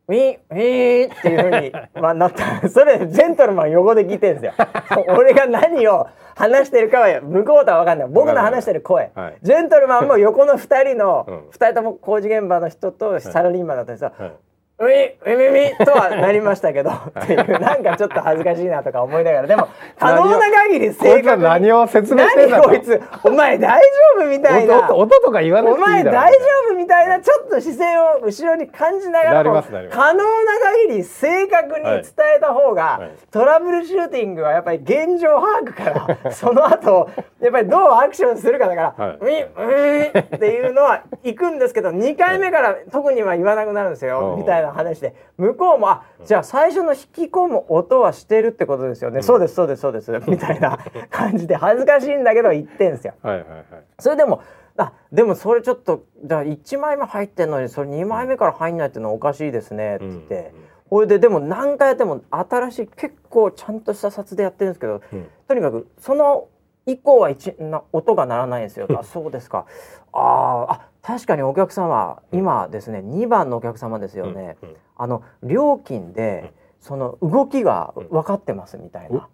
ウィーウィーっていうふうに、まあ、なった。それジェントルマン横で聞いてるんですよ。俺が何を話してるかは向こうとは分かんない。僕の話してる声、はい、ジェントルマンも横の2人の、うん、2人とも工事現場の人とサラリーマンだったんですよ、はいウィウィウィとはなりましたけどってい。うなんかちょっと恥ずかしいなとか思いながら。でも可能な限り正確に。何を説明してんだこいつお前大丈夫みたいな。音とか言わなくていいお前大丈夫みたいなちょっと姿勢を後ろに感じながらも可能な限り正確に伝えた方が、はい。トラブルシューティングはやっぱり現状把握から その後やっぱりどうアクションするかだから、はい、ウィウィっていうのは行くんですけど2回目から特には言わなくなるんですよみたいな。な話で向こうもあじゃあ最初の引き込む音はしてるってことですよね、うん、そうですそうですそうです。みたいな感じで恥ずかしいんだけど言ってんすよ。はいはいはい、それでもあでもそれちょっとじゃあ1枚目入ってんのにそれ2枚目から入んないっていうのはおかしいですねって言って。ほ、うん、いででも何回やっても新しい結構ちゃんとした札でやってるんですけど、うん、とにかくその以降は一な音が鳴らないんですよ。あそうですか。ああ確かにお客様今ですね2番のお客様ですよね、うんうん、あの料金でその動きが分かってますみたいな、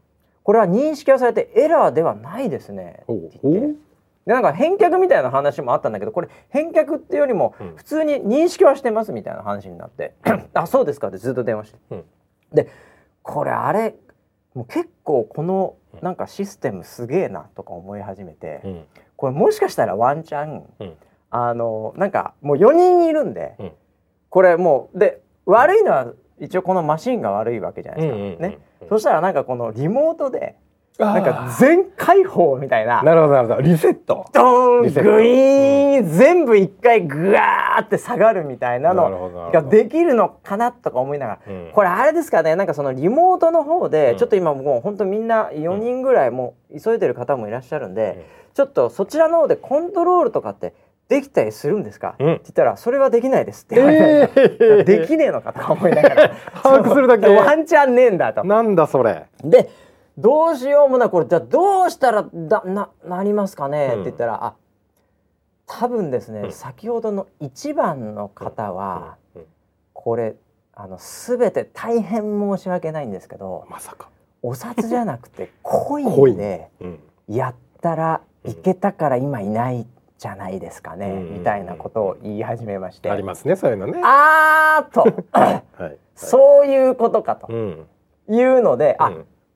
これは認識はされてエラーではないですね。って言ってでなんか返却みたいな話もあったんだけどこれ返却っていうよりも普通に認識はしてますみたいな話になって「あそうですか」ってずっと電話して、でこれあれもう結構このなんかシステムすげえなとか思い始めて、これもしかしたらワンチャン、あのなんかもう4人いるんで、うん、これもうで悪いのは一応このマシンが悪いわけじゃないですか、うんうんうんうん、ね、そしたらなんかこのリモートでなんか全開放みたいな。なるほどなるほど。リセット。ドーングイーン、うん、全部一回グワーって下がるみたいなの。ができるのかなとか思いながら、うん、これあれですかね。なんかそのリモートの方で、ちょっと今もう本当みんな4人ぐらいもう急いでる方もいらっしゃるんで、ちょっとそちらの方でコントロールとかってできたりするんですか、うん、って言ったらそれはできないですって。言われて、えー、できねえのかとか思いながら。把握するだけ。ワンチャンねえんだと。なんだそれ。でどうしようもなこれじゃどうしたらだななりますかね、うん、って言ったらあ多分ですね、うん、先ほどの1番の方は、これあの全て大変申し訳ないんですけどまさか。お札じゃなくて コインでやったらいけたから今いないじゃないですかね、うん、みたいなことを言い始めまして。ありますねそういうのね。あーと、はい、そういうことかと、いうので、あ、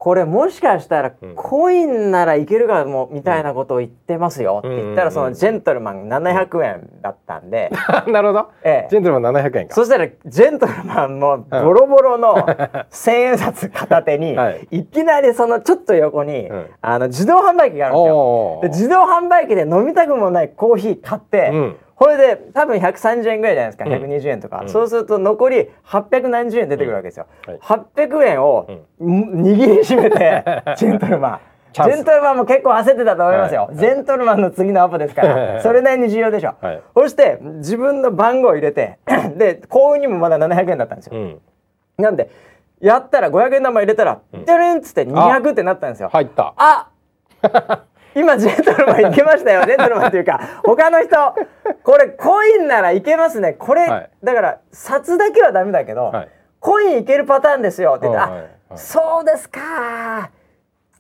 これもしかしたらコインならいけるかもみたいなことを言ってますよ。って言ったらそのジェントルマン700円だったんで。なるほど、ええ、ジェントルマン700円か。そしたらジェントルマンもボロボロの 千円札片手に、い、きなりそのちょっと横に、あの自動販売機があるんですよ。で自動販売機で飲みたくもないコーヒー買って、これで多分130円ぐらいじゃないですか、うん、120円とか、うん、そうすると残り800何十円出てくるわけですよ、うん。はい、800円を、握りしめて ジェントルマン。ジェントルマンも結構焦ってたと思いますよ、はい、ジェントルマンの次のアポですから。それなりに重要でしょ、はい、そして自分の番号を入れてで幸運にもまだ700円だったんですよ、なんでやったら500円玉入れたら「てるん」っつって200ってなったんですよ。入った。あ今ジェントルマンいけましたよ ジェントルマンっていうか他の人。これコインならいけますね。これ、はい、だから札だけはダメだけど、はい、コインいけるパターンですよ。って言って、はい、あ、そうですか。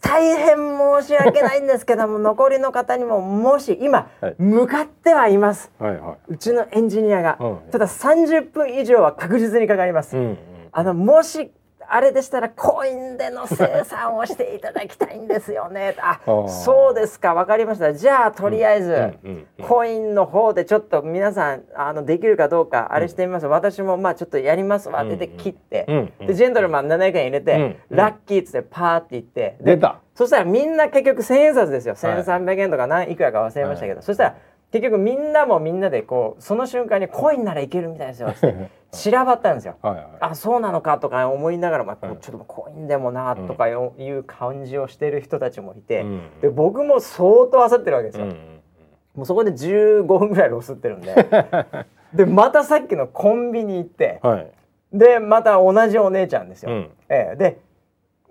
大変申し訳ないんですけども 残りの方にももし今、向かってはいます、はいはい、うちのエンジニアが、ただ30分以上は確実にかかります、うんうん、あのもしあれでしたらコインでの生産をしていただきたいんですよね。あそうですか。分かりました。じゃあとりあえず、コインの方でちょっと皆さんあのできるかどうかあれしてみます、うん、私もまあちょっとやりますわ。って切って、でジェントルマン700円入れて、ラッキーっつってパーっていって出た。そしたらみんな結局1,000円札ですよ、1,300円とか何いくらか忘れましたけど、はい、そしたら結局みんなもみんなでこうその瞬間にコインならいけるみたいですよって散らばったんですよ。はいはい、あそうなのかとか思いながら、まあ、ちょっとコインでもなとかいう感じをしてる人たちもいて、うん、で僕も相当焦ってるわけですよ。うん、もうそこで15分ぐらいロスってるんで でまたさっきのコンビニ行って、はい、でまた同じお姉ちゃんですよ。うん、えー、で、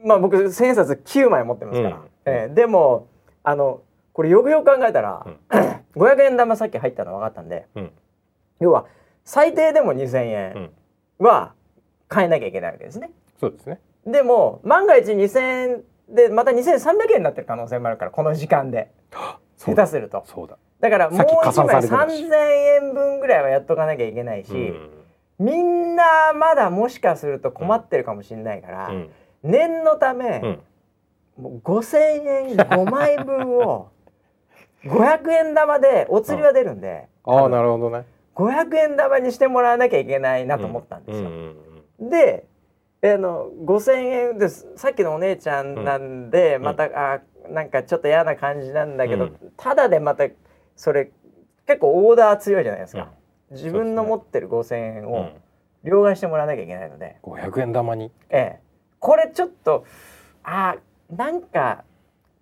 まあ、僕千円札9枚持ってますから、うん、えー、でもあのこれよくよく考えたら、うん、500円玉さっき入ったの分かったんで、要は最低でも2,000円は買えなきゃいけないわけですね。そうですね。でも万が一2,000円でまた2,300円になってる可能性もあるからこの時間で。下手すると。そうだ。だからもう1枚3,000円分ぐらいはやっとかなきゃいけないし、うん、みんなまだもしかすると困ってるかもしれないから、うん、念のため、うん、もう5,000円5枚分を500円玉でお釣りは出るんで、ああなるほどね。500円玉にしてもらわなきゃいけないなと思ったんですよ。であの5,000円です。さっきのお姉ちゃんなんで、うん、またあなんかちょっと嫌な感じなんだけど、うん、ただでまたそれ結構オーダー強いじゃないですか、うん、自分の持ってる5,000円を両替してもらわなきゃいけないので、500円玉に？ええ。これちょっとあなんか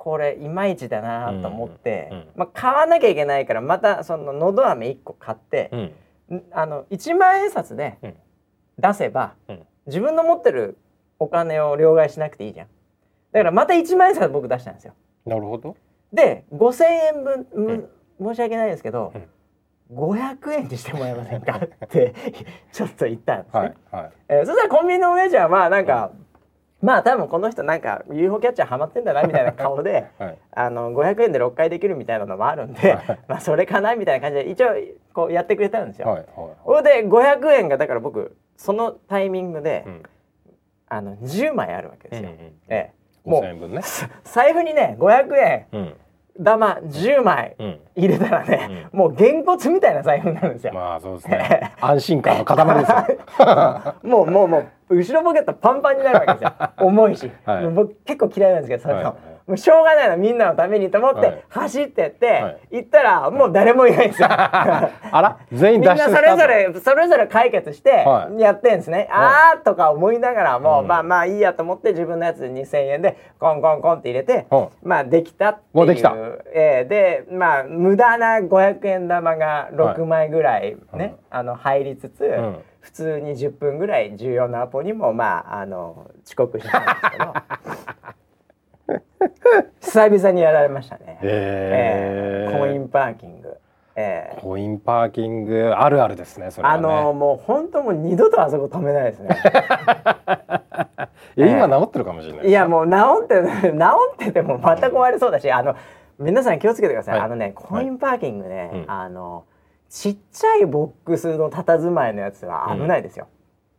これいまいちだなと思って、うんうん、まあ、買わなきゃいけないからまたそののど飴1個買って、うん、あの1万円札で出せば、自分の持ってるお金を両替しなくていいじゃん。だからまた1万円札僕出したんですよ。なるほど。で5,000円分、申し訳ないですけど、うん、500円にしてもらえませんかってちょっと言ったんですね、はいはい、えー、そしたらコンビニのお姉ちゃんはなんか、まあ多分この人なんか UFO キャッチャーハマってんだなみたいな顔で、はい、あの500円で6回できるみたいなのもあるんで、はい、まあそれかなみたいな感じで一応こうやってくれたんですよ。はいはい、で500円がだから僕そのタイミングで、うん、あの10枚あるわけですよ。うんうん、ええ、もう、ね、財布にね500円、うん玉10枚入れたらね、うん、もうげんこつみたいな財布になるんですよ。まあそうですね。安心感の塊ですよ。もうもうもう後ろポケットパンパンになるわけですよ。重いし、はい、僕結構嫌いなんですけどそれと、はい、もうしょうがないのみんなのためにと思って走ってって、はい、行ったらもう誰もいないんですよ。あら？全員みんなそれぞれそれぞれ解決してやってんですね。ああとか思いながらも、うまあまあいいやと思って自分のやつ2,000円でコンコンコンって入れて、まあできたっていう。できた？えー、でまあ無駄な500円玉が6枚ぐらいね、あの入りつつ。普通に10分ぐらい重要なアポにもまああの遅刻したんですけど久々にやられましたね、えー、コインパーキングえー、コインパーキングあるあるですね。ねあのもう本当もう二度とあそこ止めないですね。いや、今治ってるかもしれない。いやもう治って 治っててもまた壊れそうだし、あの皆さん気をつけてください。はい、あのねコインパーキングね、はい、あのちっちゃいボックスの佇まいのやつは危ないですよ。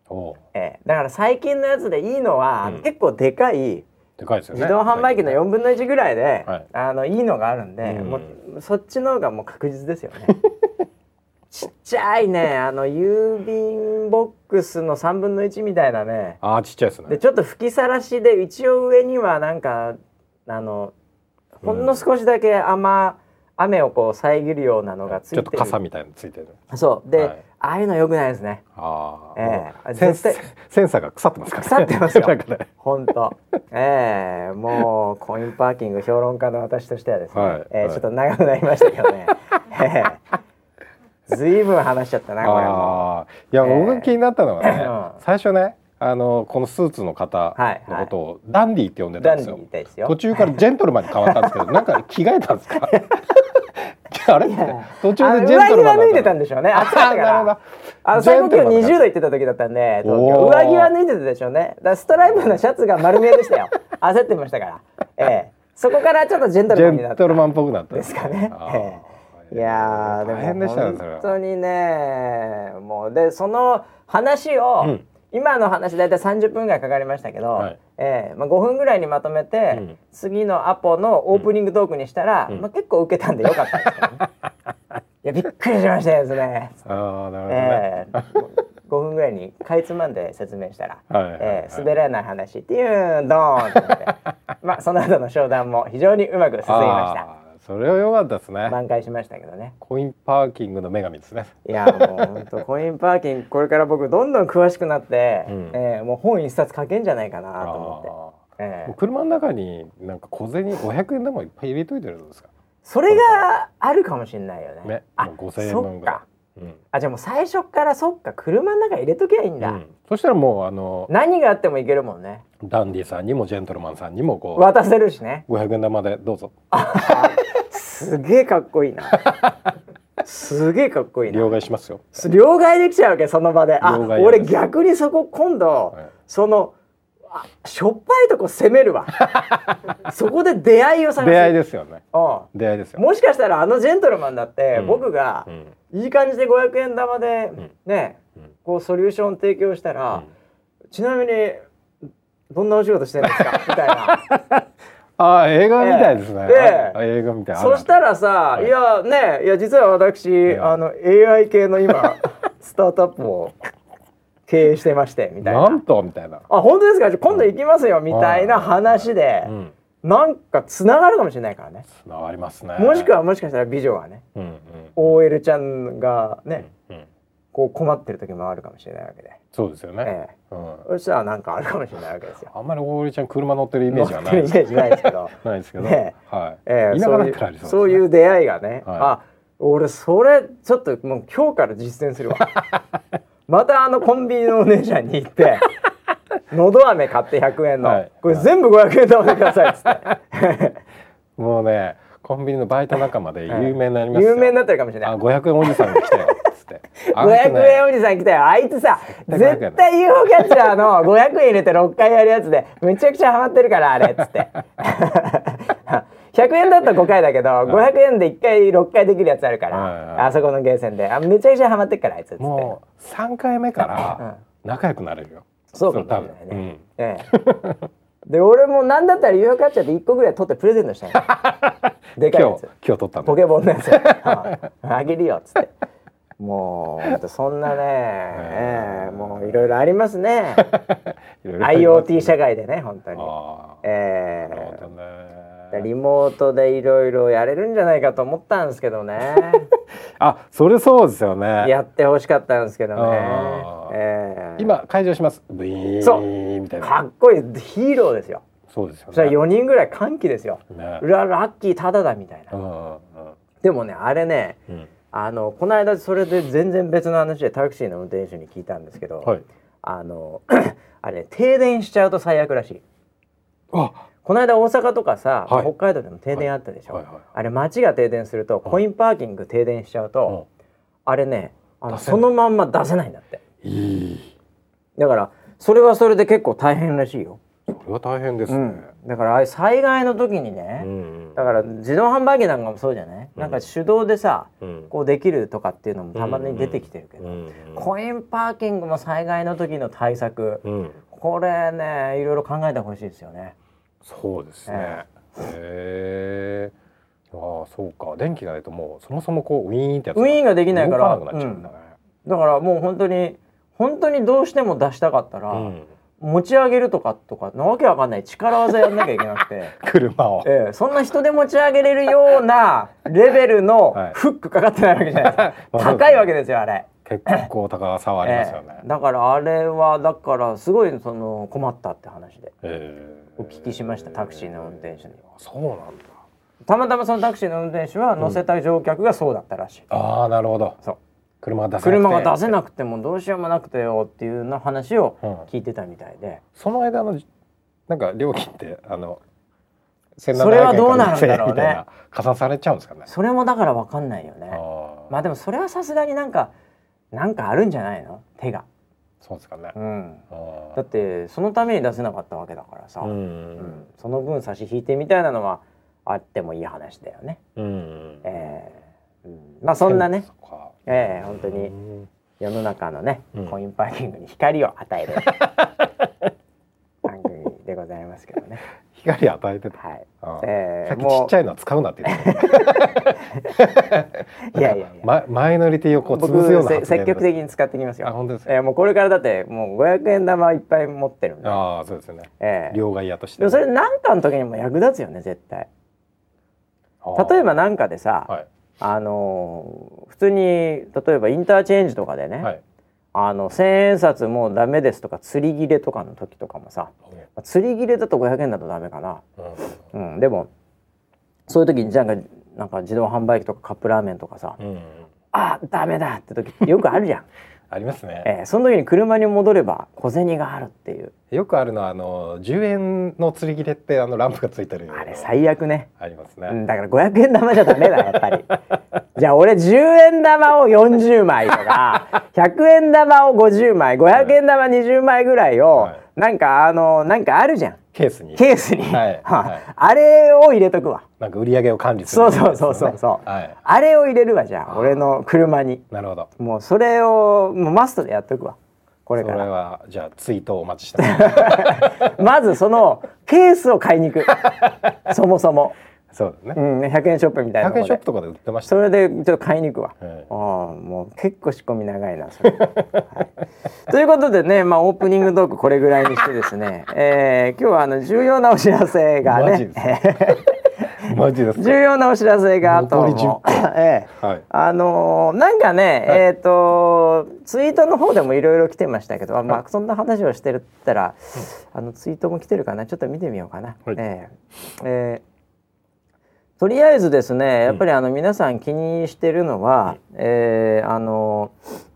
うん、えー、だから最近のやつでいいのは、うん、結構でかい。でかいですよね、自動販売機の4分の1ぐらいで、はい、あのいいのがあるんで、うん、もうそっちの方がもう確実ですよね。ちっちゃいねあの郵便ボックスの3分の1みたいなね。あちっちゃいですね。でちょっと吹きさらしで一応上にはなんかあのほんの少しだけ雨、雨をこう遮るようなのがついてる。ちょっと傘みたいのついてる。そう。で、はい、ああいうのよくないですね。ああ、ええ。ー、絶対センサーが腐ってますから、ね、腐ってますよ。本当。ええ。ー、もうコインパーキング評論家の私としてはですね、はい、えー、ちょっと長くなりましたけどね、えーずいぶん話しちゃったなこれも。いや、えー、僕が気になったのはね、うん、最初ねあのこのスーツの方のことをダンディって呼んでたんですよ。途中からジェントルマンに変わったんですけど、なんか着替えたんですか？あれ？途中でジェントルマン脱いでたんでしょうね。暑かったから。あの最高気温20度いってた時だったんで、東京上着は脱いでたでしょうね。だストライプのシャツが丸見えでしたよ。焦ってましたから。ええそこからちょっとジェントルマンになった。ジェントルマンっぽくなったですかね。ええいやでも本当にねもうでその話を、うん、今の話大体30分ぐらいかかりましたけど、はい、えー、まあ、5分ぐらいにまとめて、うん、次のアポのオープニングトークにしたら、うん、まあ、結構受けたんでよかったですね。いやびっくりしましたですね。あなるほど、ね、えー5分ぐらいにかいつまんで説明したら、はいえー、滑らない話っていうドーンって まあその後の商談も非常にうまく進みました。それは良かったですね。挽回しましたけどね。コインパーキングの女神ですね。いやもう本当コインパーキングこれから僕どんどん詳しくなって、うん、えー、もう本一冊書けんじゃないかなと思って、えー、車の中になんか小銭500円でもいっぱい入れといてるんですか？それがあるかもしれないよね。ね。あ5000円分ぐらい。うん、あじゃあもう最初からそっか車の中入れときゃいいんだ、うん、そしたらもうあの何があってもいけるもんね。ダンディさんにもジェントルマンさんにもこう渡せるしね。500円玉でどうぞ すげえかっこいいな。すげえかっこいい両替しますよ。両替できちゃうわけその場で。あ俺逆にそこ今度、はい、そのしょっぱいとこ攻めるわ。そこで出会いを探す。出会いですよね、うん、出会いですよもしかしたらあのジェントルマンだって、うん、僕が、いい感じで500円玉で、ね、こうソリューション提供したら、ちなみにどんなお仕事してるんですか？みたいなあ映画みたいですね。えー、映画みたい。そしたらさ、はい、いやねいや実は私、あの AI 系の今 スタートアップを経営してましてみたいな。なんとみたいな。あ本当ですか？今度行きますよ、みたいな話で、うん、なんかつながるかもしれないからね。つながりますね。もしくはもしかしたら美女がね、うんうん、OL ちゃんがね、こう困ってる時もあるかもしれないわけで。そうですよね。ええうん、そしたらなんかあるかもしれないわけですよ。あんまりおりちゃん車乗ってるイメージはないですけど。ないですけど。ね、はい。ええー、そういう、そういう出会いがね。はい、あ、俺それちょっともう今日から実践するわ。またあのコンビニのお姉ちゃんに行って。のど飴買って100円の、はい、これ全部500円玉でくださいっつって。もうねコンビニのバイト仲間で有名になります有名になってるかもしれない。あ500円おじさんが来たよ。って。500円おじさん来たよ。あいつさ、絶対 UFO キャッチャーの500円入れて6回やるやつで、めちゃくちゃハマってるから、あれ、っつって。100円だったら5回だけど、500円で1回6回できるやつあるから、あそこのゲーセンで。あめちゃくちゃハマってるから、あいつっつって。もう3回目から仲良くなれるよ。そうかもしれないね。ええで俺もなんだったら UFO キャッチャーで1個ぐらい取ってプレゼントしたい でかいやつ今日取ったポケモンのやつあげるよっつってもうそんなね、えー、もういろいろありますね。IoT 社会でね本当に。えー、リモートでいろいろやれるんじゃないかと思ったんですけどね。あそれそうですよね。やってほしかったんですけどね、えー、今解除します。ブイーンみたいな。かっこいい。ヒーローですよ。そうですよね。それ4人ぐらい歓喜ですよ、ね、うわラッキーただだみたいな、うんうん、でもねあれね、うんあのこの間それで全然別の話でタクシーの運転手に聞いたんですけど、はい、あの あれ停電しちゃうと最悪らしい。あ。この間大阪とかさ、はい、北海道でも停電あったでしょ、はい。はい。はい、あれ街が停電するとコインパーキング停電しちゃうと、あれねあのそのまんま出せないんだって、だからそれはそれで結構大変らしいよ。それは大変ですね、うんだから災害の時にね、うん、だから自動販売機なんかもそうじゃない、うん、なんか手動でさ、うん、こうできるとかっていうのもたまに出てきてる。けど、コインパーキングも災害の時の対策、これねいろいろ考えてほしいですよね。そうですね。へえ。ー。ああそうか。電気がないともうそもそもこうウィーンってウィーンができないから、だからもう本当に本当にどうしても出したかったら。持ち上げるとかとかなわけわかんない。力技やんなきゃいけなくて。車を、ええ、そんな人で持ち上げれるようなレベルのフックかかってないわけじゃないですか、高いわけですよあれ。結構高さはありますよね、ええ、だからあれはだからすごいその困ったって話で、え。ー、お聞きしましたタクシーの運転手に。そうなんだ。たまたまそのタクシーの運転手は乗せた乗客がそうだったらしい、うん、ああなるほど。そう車が出せ車が出せなくてもどうしようもなくてよっていうの話を聞いてたみたいで、うん、その間のなんか料金ってあのそれはどうなんだろうね。加算されちゃうんですかね。それもだからわかんないよね。まあでもそれはさすがになんかなんかあるんじゃないの？手が。そうですかね、うん、だってそのために出せなかったわけだからさ、うん、うん、その分差し引いてみたいなのはあってもいい話だよね、うん、えー、うん、まあそんなねええー、本当に世の中のね、うん、コインパーキングに光を与える番組でございますけどね。光与えてた。はい。ええー、ちっちゃいのは使うなって言って。いやいやいや。ま、マイノリティをこう潰すような積極的に使ってきますよ。あ本当ですえー、もうこれからだってもう五百円玉いっぱい持ってるんで。ああそうですよね。ええー、両替屋として。でもそれなんかの時にも役立つよね絶対。例えばなんかでさ、はい、あの普通に例えばインターチェンジとかでね、はい、あの千円札もうダメですとか釣り切れとかの時とかもさ、うん、釣り切れだと500円だとダメかな、うん、うん、でもそういう時にじゃあなんか自動販売機とかカップラーメンとかさ、うん、あダメだって時よくあるじゃん。ありますね、えー、その時に車に戻れば小銭があるっていう。よくあるのはあの10円の釣り切れってあのランプがついてる。あれ最悪ね。ありますね、だから500円玉じゃダメだやっぱり。じゃあ俺10円玉を40枚とか100円玉を50枚500円玉20枚ぐらいを、はい、なんかあのなんかあるじゃん。ケースに。ケースに、はい。はい、あれを入れとくわ。なんか売り上げを管理する、ね、そうそうそうそう、はい、あれを入れるわじゃあ。俺の車に。なるほど。もうそれをもうマストでやっとくわ。これから。それはじゃあツイートをお待ちしてます。まずそのケースを買いに行く。そもそもそうね、うん、100円ショップみたいな100円ショップとかで売ってました、ね、それでちょっと買いに行くわ、ああもう結構仕込み長いなそれ、はい、ということでね、まあ、オープニングトークこれぐらいにしてですね、えー、今日はあの重要なお知らせがね。マジです 重要なお知らせがあとも、ええ。はい、あのー、なんかね、はい、えっ、ー、とツイートの方でもいろいろ来てましたけど、まあそんな話をしてるったら、あのツイートも来てるかな。ちょっと見てみようかな。はい、えー、えーとりあえずですねやっぱりあの皆さん気にしてるのは、うん、えー、あの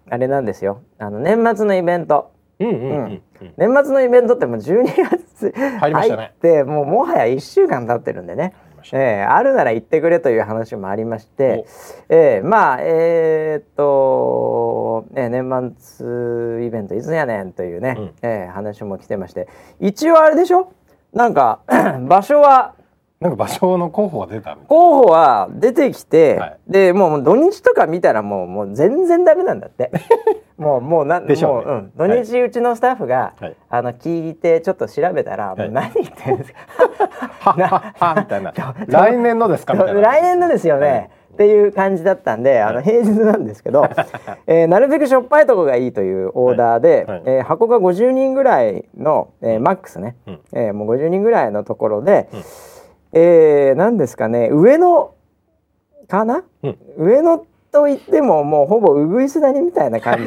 あれなんですよ。あの年末のイベント。うんうんうんうん、年末のイベントってもう12月入って、ね、もうもはや1週間経ってるんでね、えー、あるなら言ってくれという話もありまして、えー、まあえー、っと、ね、年末イベントいつやねんというね、うん、えー、話も来てまして。一応あれでしょ？なんか 場所はなんか場所の候補は出た候補は出てきて、はい、でもう土日とか見たらもうもう全然ダメなんだって。もうもうなでしょう、ね、う、ん、土日うちのスタッフが、はい、あの聞いてちょっと調べたら、はい、もう何言ってるん ですか？みたいな。来年のですか？来年のですよね、っていう感じだったんで、あの平日なんですけど、えー、なるべくしょっぱいとこがいいというオーダーで、はい。はい、えー、箱が50人ぐらいの、えー、マックスね、うん、えー、もう50人ぐらいのところで、うんえー、何ですかね。上野かな、うん、上野と言ってももうほぼうぐいす谷みたいな感じ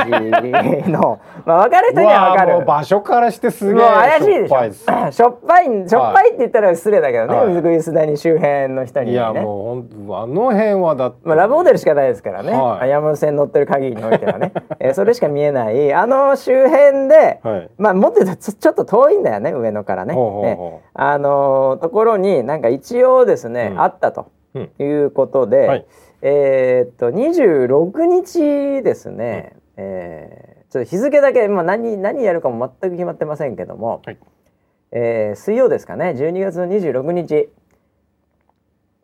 の。まあ分かる人には分かる。場所からしてすげえ。怪しいでしょ。しょっぱいしょっぱいって言ったら失礼だけどね、はい、うぐいす谷周辺の人に、ね、いやもうあの辺はだって、まあ、ラブホテルしかないですからね、はい、山手線乗ってる限りにおいてはね、えー、それしか見えない。あの周辺で、はい、まあもっと言うとちょっと遠いんだよね上野からね。ね。あのー、ところになんか一応ですね、うん、あったということで、はいえー、っと26日ですね、うん、えー、ちょっと日付だけ、まあ何、何やるかも全く決まってませんけども、はい、えー、水曜ですかね。12月の26日。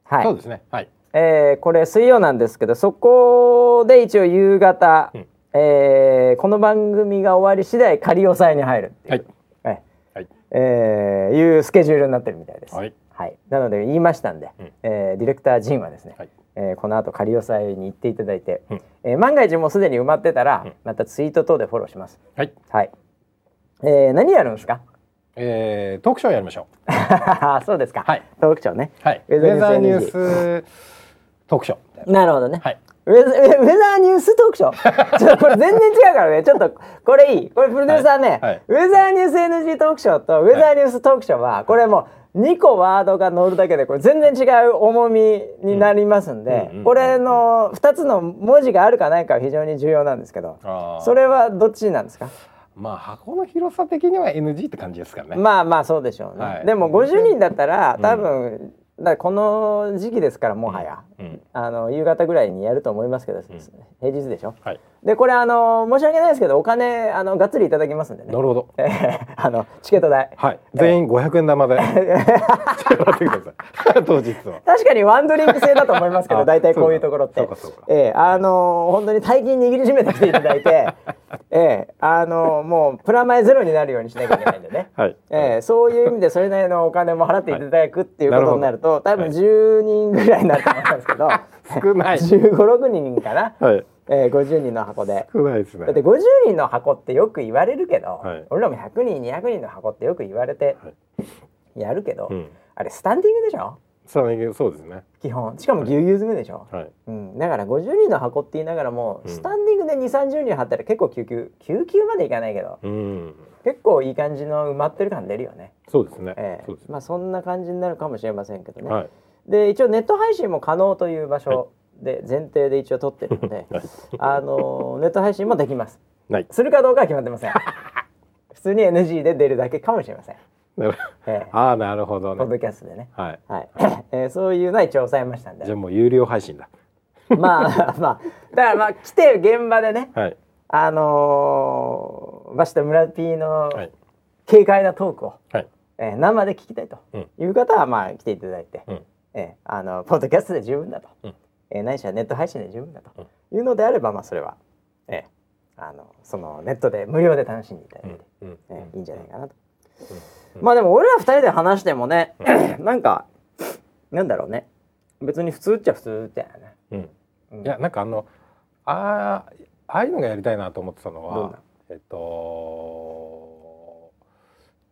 はい。そうですね。はい、えー、これ水曜なんですけどそこで一応夕方、うん、えー、この番組が終わり次第仮押さえに入るっていう、はい。はい、えー、いうスケジュールになってるみたいです。はい、はい、なので言いましたんで、うん、えー、ディレクター陣はですね、はいえー、この後仮押さえに行っていただいて、うん、えー、万が一もうすでに埋まってたら、うん、またツイート等でフォローします。はい。はい。えー、何やるんですか？えー、トークショーやりましょう。そうですか。はい。トークショーね。はい。ウェザーニューストークショー。なるほどね。はい。ウェザーニューストークショー？ちょっとこれ全然違うからね。ちょっとこれいい。これプロデューサーね、はいはい、ウェザーニュース NG トークショーとウェザーニューストークショーは、これもう2個ワードが乗るだけでこれ全然違う重みになりますんで、これの2つの文字があるかないかは非常に重要なんですけどそれはどっちなんですか？まあ箱の広さ的には NG って感じですかね。まあまあそうでしょうね、はい、でも50人だったら多分だこの時期ですからもはや、うん、あの夕方ぐらいにやると思いますけど、うん、平日でしょ、はい、でこれあの申し訳ないですけどお金あのがっつりいただきますんでね。なるほど。あのチケット代。はい。全員500円玉で。当日は。確かにワンドリンク制だと思いますけど大体こういうところって。えー、あの本当に大金握りしめてきていただいて えー、あのもうプラマイゼロになるようにしなきゃいけないんでね、はい。えー、そういう意味でそれなりのお金も払っていただくっていうことになると、はい、多分10人ぐらいになると思いますけど、少ない。1 5 6人かな、はい。えー、50人の箱で。少ないですね。だって50人の箱ってよく言われるけど、はい、俺らも100人200人の箱ってよく言われてやるけど、はい、あれスタンディングでしょ？スタンディングそうですね。基本。しかもぎゅうぎゅう詰めでしょ、はい、うん、だから50人の箱って言いながらも、スタンディングで2 3 0人貼ったら結構救急救急までいかないけど、うん、結構いい感じの埋まってる感出るよね。そうですね、えー、まあそんな感じになるかもしれませんけどね、はい、で一応ネット配信も可能という場所で前提で一応撮ってるので、あのネット配信もできます。するかどうかは決まってません。普通に NG で出るだけかもしれません。えー、ああなるほどね。ポッドキャストでね。はい。はい。えー、そういうのは一応抑えましたんで。じゃもう有料配信だ。まあまあだからまあ来て現場でね、はい、あのー、バシと村 P の軽快なトークを、はい、えー、生で聞きたいという方はまあ来ていただいて、うん、えー、あのポッドキャストで十分だと。うん。えー、ないしはネット配信で十分だと。いうのであれば、まあ、それは、えー、あのそのネットで無料で楽しんでいただいて、うん、えー、いいんじゃないかなと。まあでも俺ら二人で話してもね、なんかなんだろうね。別に普通っちゃ普通だよね。うん、いやなんかあのああああいうのがやりたいなと思ってたのはえっと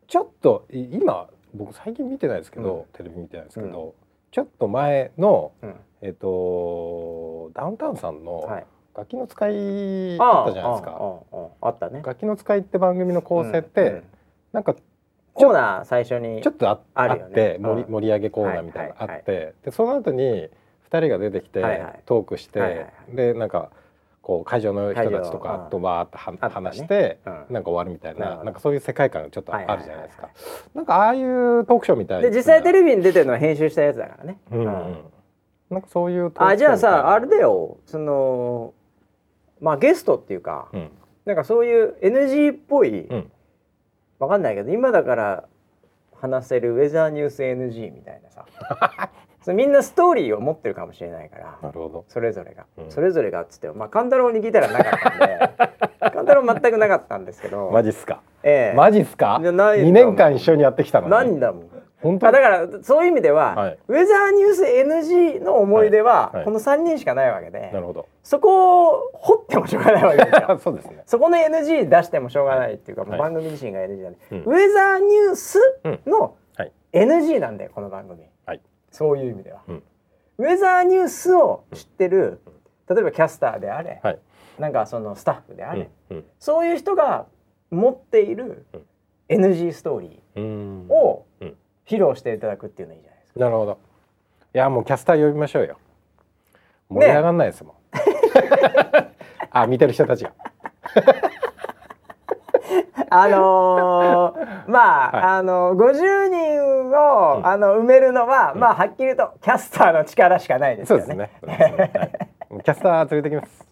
ちょっと今僕最近見てないですけど、うん、テレビ見てないですけど、うん、ちょっと前の、うん、えっ、とダウンタウンさんの楽器の使いあったじゃないですか。あったね。楽器の使いって番組の構成って、うんうん、なんかコーナー最初にちょっとああって、盛り盛り上げコーナーみたいなのあって、でその後に2人が出てきて、トークして、でなんかこう会場の人たちとかとわーっては、話して、なんか終わるみたいななんかそういう世界観がちょっとあるじゃないですか。なんかああいうトークショーみたいで実際テレビに出てるのは編集したやつだからね。うん、うんなんかそういうあじゃあさあれだよ。そのまあゲストっていうか、うん、なんかそういう NG っぽい、うん、わかんないけど今だから話せるウェザーニュース NG みたいなさ そみんなストーリーを持ってるかもしれないからなるほど。それぞれが、うん、それぞれがっつってまあ勘太郎に聞いたらなかったんで勘太郎全くなかったんですけどマジっすか？ええ。マジっすか？2年間一緒にやってきたの何だもん。本当？だからそういう意味では、はい、ウェザーニュース NG の思い出は、この3人しかないわけで、なるほど。そこを掘ってもしょうがないわけですよそうですね。そこの NG 出してもしょうがないっていうか、番組自身が NG なんで、うん、ウェザーニュースの NG なんだよこの番組、はい、そういう意味では、うん、ウェザーニュースを知ってる例えばキャスターであれ、はい、なんかそのスタッフであれ、うんうん、そういう人が持っている NG ストーリーを披露していただくっていうのいいじゃないですか。なるほど。いやもうキャスター呼びましょうよ。盛り上がんないですもん。ね、あ見てる人たちが。あのー、まあ、はい、あのー、50人を、うん、あの埋めるのは、うん、まあはっきりとキャスターの力しかないですよね。そうですね。はい、キャスター連れてきます。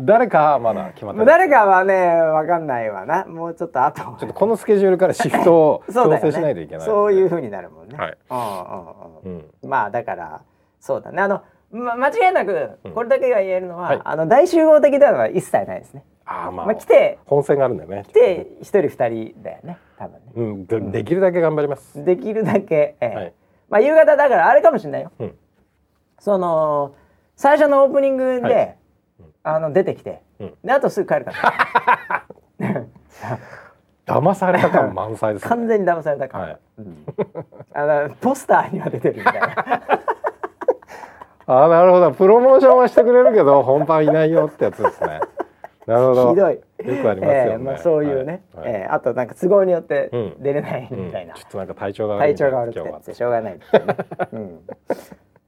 誰かまだ決まって誰かはねわかんないわな。もうちょっと後。ちょっとこのスケジュールからシフトを 調整しないといけないそう、ね,、いうふうになるもんね、はい、うんうんうん、うん、まあだからそうだね。あの、ま、間違いなくこれだけが言えるのは、うんはい、あの大集合的では一切ないですねあまあ、まあ、来て本戦があるんだよね来て一人二人だよね多分ね、うん、でできるだけ頑張ります。できるだけ、ええ。はい、まあ夕方だからあれかもしれないよ、うん、その最初のオープニングで、はい。あの出てきて、うん、であとすぐ帰るから。騙された感満載です、ね、完全に騙された感、はい。うん、あのポスターには出てるみたいな。あなるほど。プロモーションはしてくれるけど本番いないよってやつですねなるほど。ひどい。よくありますよね、えー、まあ、そういうね、はい、えー、あとなんか都合によって出れないみたいな、うん、ちょっとなんか体調が悪い体調が悪くてしょうがないね、うん。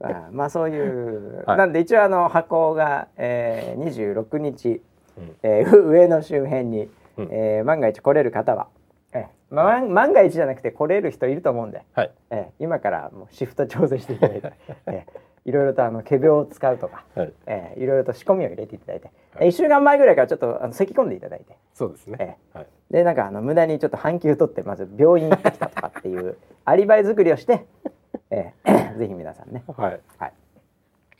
あ まあそういう、はい、なんで一応あの箱が、えー、26日、うん、えー、上野周辺に、うん、えー、万が一来れる方は、えーま、万が一じゃなくて来れる人いると思うんで、はい、えー、今からもうシフト調整していただいて、えー、いろいろとあの仮病を使うとか、はい。えー、いろいろと仕込みを入れていただいて、はい、1週間前ぐらいからちょっとあの咳込んでいただいてそうですね、えーはい、でなんかあの無駄にちょっと半休取ってまず病院行ってきたとかっていう アリバイ作りをしてえー、ぜひ皆さんね、はい、はい、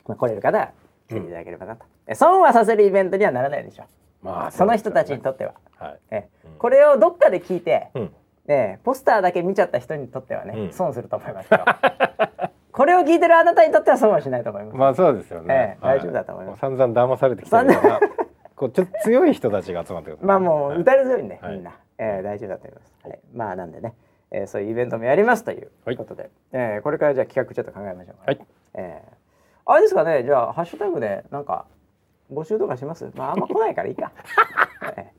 まあ、来れる方は来ていただければなと、うん、損はさせるイベントにはならないでしょう、まあ、その人たちにとっては、はい、えー、これをどっかで聞いて、うん、ね、ポスターだけ見ちゃった人にとってはね、うん、損すると思いますけど これを聞いてるあなたにとっては損はしないと思います。まあそうですよね。えー、大丈夫だと思います。散々騙されてきたような、こうちょっと強い人たちが集まってる。まあもう打たれ強いんで、はい、みんな、えー、大丈夫だと思います。はい、まあなんでね、えー、そういうイベントもやりますということで、はい、えー、これからじゃあ企画ちょっと考えましょう、はい、えー、あれですかね。じゃあハッシュタグでなんか募集とかします？まああんま来ないからいいか、え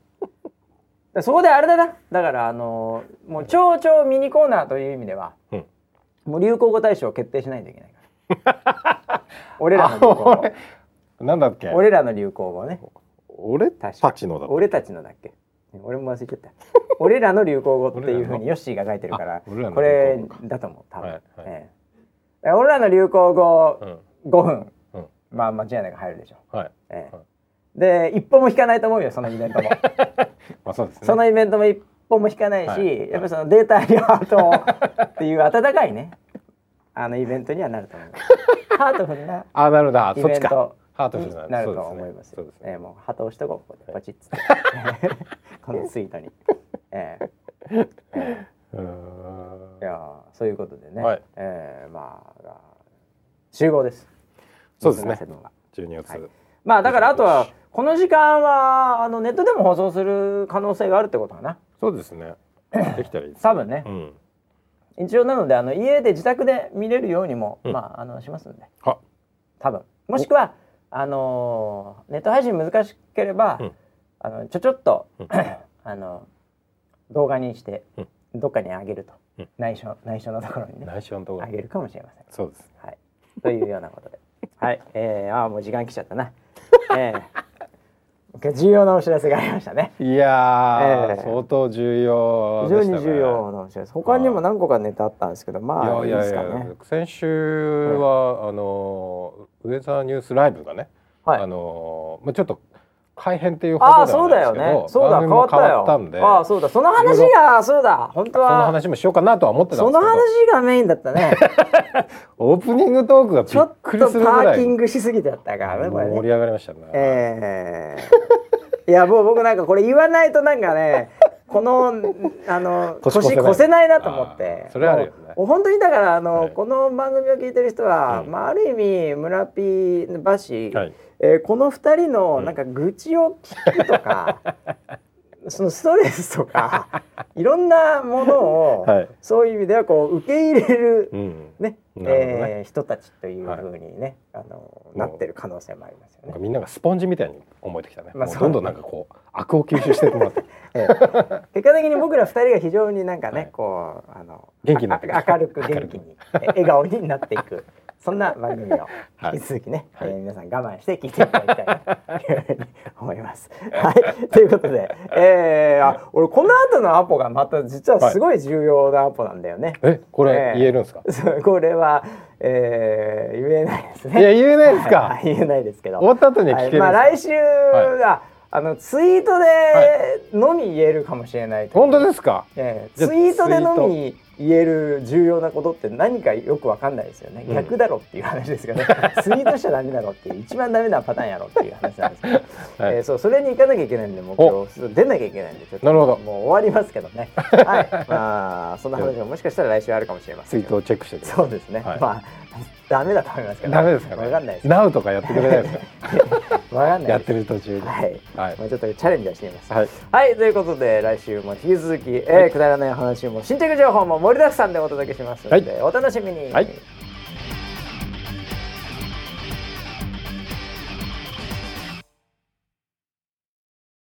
ー、そこであれだな。だからあのー、もう超超ミニコーナーという意味では、うん、もう流行語大賞を決定しないといけない。か ら俺らの流行語。なんだっけ？俺らの流行語ね。俺たちのだ俺たちのだっけ？俺も忘れちゃった。俺らの流行語っていうふうにヨッシーが書いてるからこれだと思う多分、はいはい。ええ、俺らの流行語5分、うん、まあ間違いなく入るでしょ。う、はい。ええ、で一歩も引かないと思うよそのイベントも。まあそうです、ね、そのイベントも一歩も引かないし、はい、やっぱりそのデータリハートっていう温かいね。あのイベントにはなると思いますハートフルなあなるほど。イベントハートフルな。なると思います。そうですね。えー、もう鳩押しとこうここで。パチッつって、このツイートに。えー、えー、いやそういうことでね。はい、えー、まあ集合です。そうですね。十二月、はい。まあだからあとはこの時間はあのネットでも放送する可能性があるってことかな。そうですね。できたらいい、ね、多分ね。うん。一応なのであの家で自宅で見れるようにも、うん、まああのしますんで。は。多分もしくは。あのネット配信難しければ、うん、あのちょちょっと、うん、あの動画にして、うん、どっかにあげると、内緒内緒のところにね内緒のところあげるかもしれません。そうです。はい。というようなことで、はい。えー、ああもう時間来ちゃったな。えー、重要なお知らせがありましたね。いや、えー、相当重要、ね、非常に重要なお知らせ。他にも何個かネタあったんですけど、まあいいですかね。先週は、あのウェザーニュースライブがね、はい、あのまあちょっと改編っていうほどではないですけどそうだよね。そうだ変わったよ。あそうだ。その話がそうだ。本当はその話もしようかなとは思ってたんですけど。その話がメインだったね。オープニングトークがびっくりするぐらいパーキングしすぎてったからねこれね。盛り上がりましたね。ええー、いやもう僕なんかこれ言わないとなんかねこのあの年越せない。なと思って。それあるよね。本当にだからあの、はい、この番組を聞いてる人は、うん、まあある意味村ピーバシ、はい、えー、この二人のなんか愚痴を聞くとか、そのストレスとか いろんなものを、はい、そういう意味ではこう受け入れる、うん、ねね。えー、人たちというふうにね、はい、あのなってる可能性もありますよね。みんながスポンジみたいに思えてきたね。まあ、どんどんなんかこう悪を吸収してもらって。えー、結果的に僕ら二人が非常になんかね、はい、こうあの明るく。元気に笑顔になっていく。そんな番組を 引き続きね、はい、えー、皆さん我慢して聞いていただきたいなというふうに思います。はい、ということで、えー、あ俺この後のアポがまた実はすごい重要なアポなんだよね。はい、えこれ、言えるんですか？これは、えー、言えないですね。いや言えないですか？はい、言えないですけど。終わった後に聞ける、はい、まあ来週は、あのツイートでのみ言えるかもしれない、はい、本当ですか、えー、ツイートでのみ言える重要なことって何かよくわかんないですよね、うん、逆だろっていう話ですけど、ね、ツイートしちゃダメだろっていう一番ダメなパターンやろっていう話なんですけど、はい、えー、そうそれに行かなきゃいけないんでもう今日出なきゃいけないんでちょっと。なるほど。もう終わりますけどね。はい。まあそんな話がもしかしたら来週あるかもしれませんツイートをチェックしてそうですね、はい、まあダメだと思いますけど。ダメですか、ね。わかんないです。ナウとかやってくれないですか？わかんない。やってる途中で。はい。はい。まあちょっとチャレンジはしてみます。はい。はい、ということで来週も引き続き、えー、くだらない話も新着情報も盛りだくさんでお届けしますので、はい、お楽しみに。はい。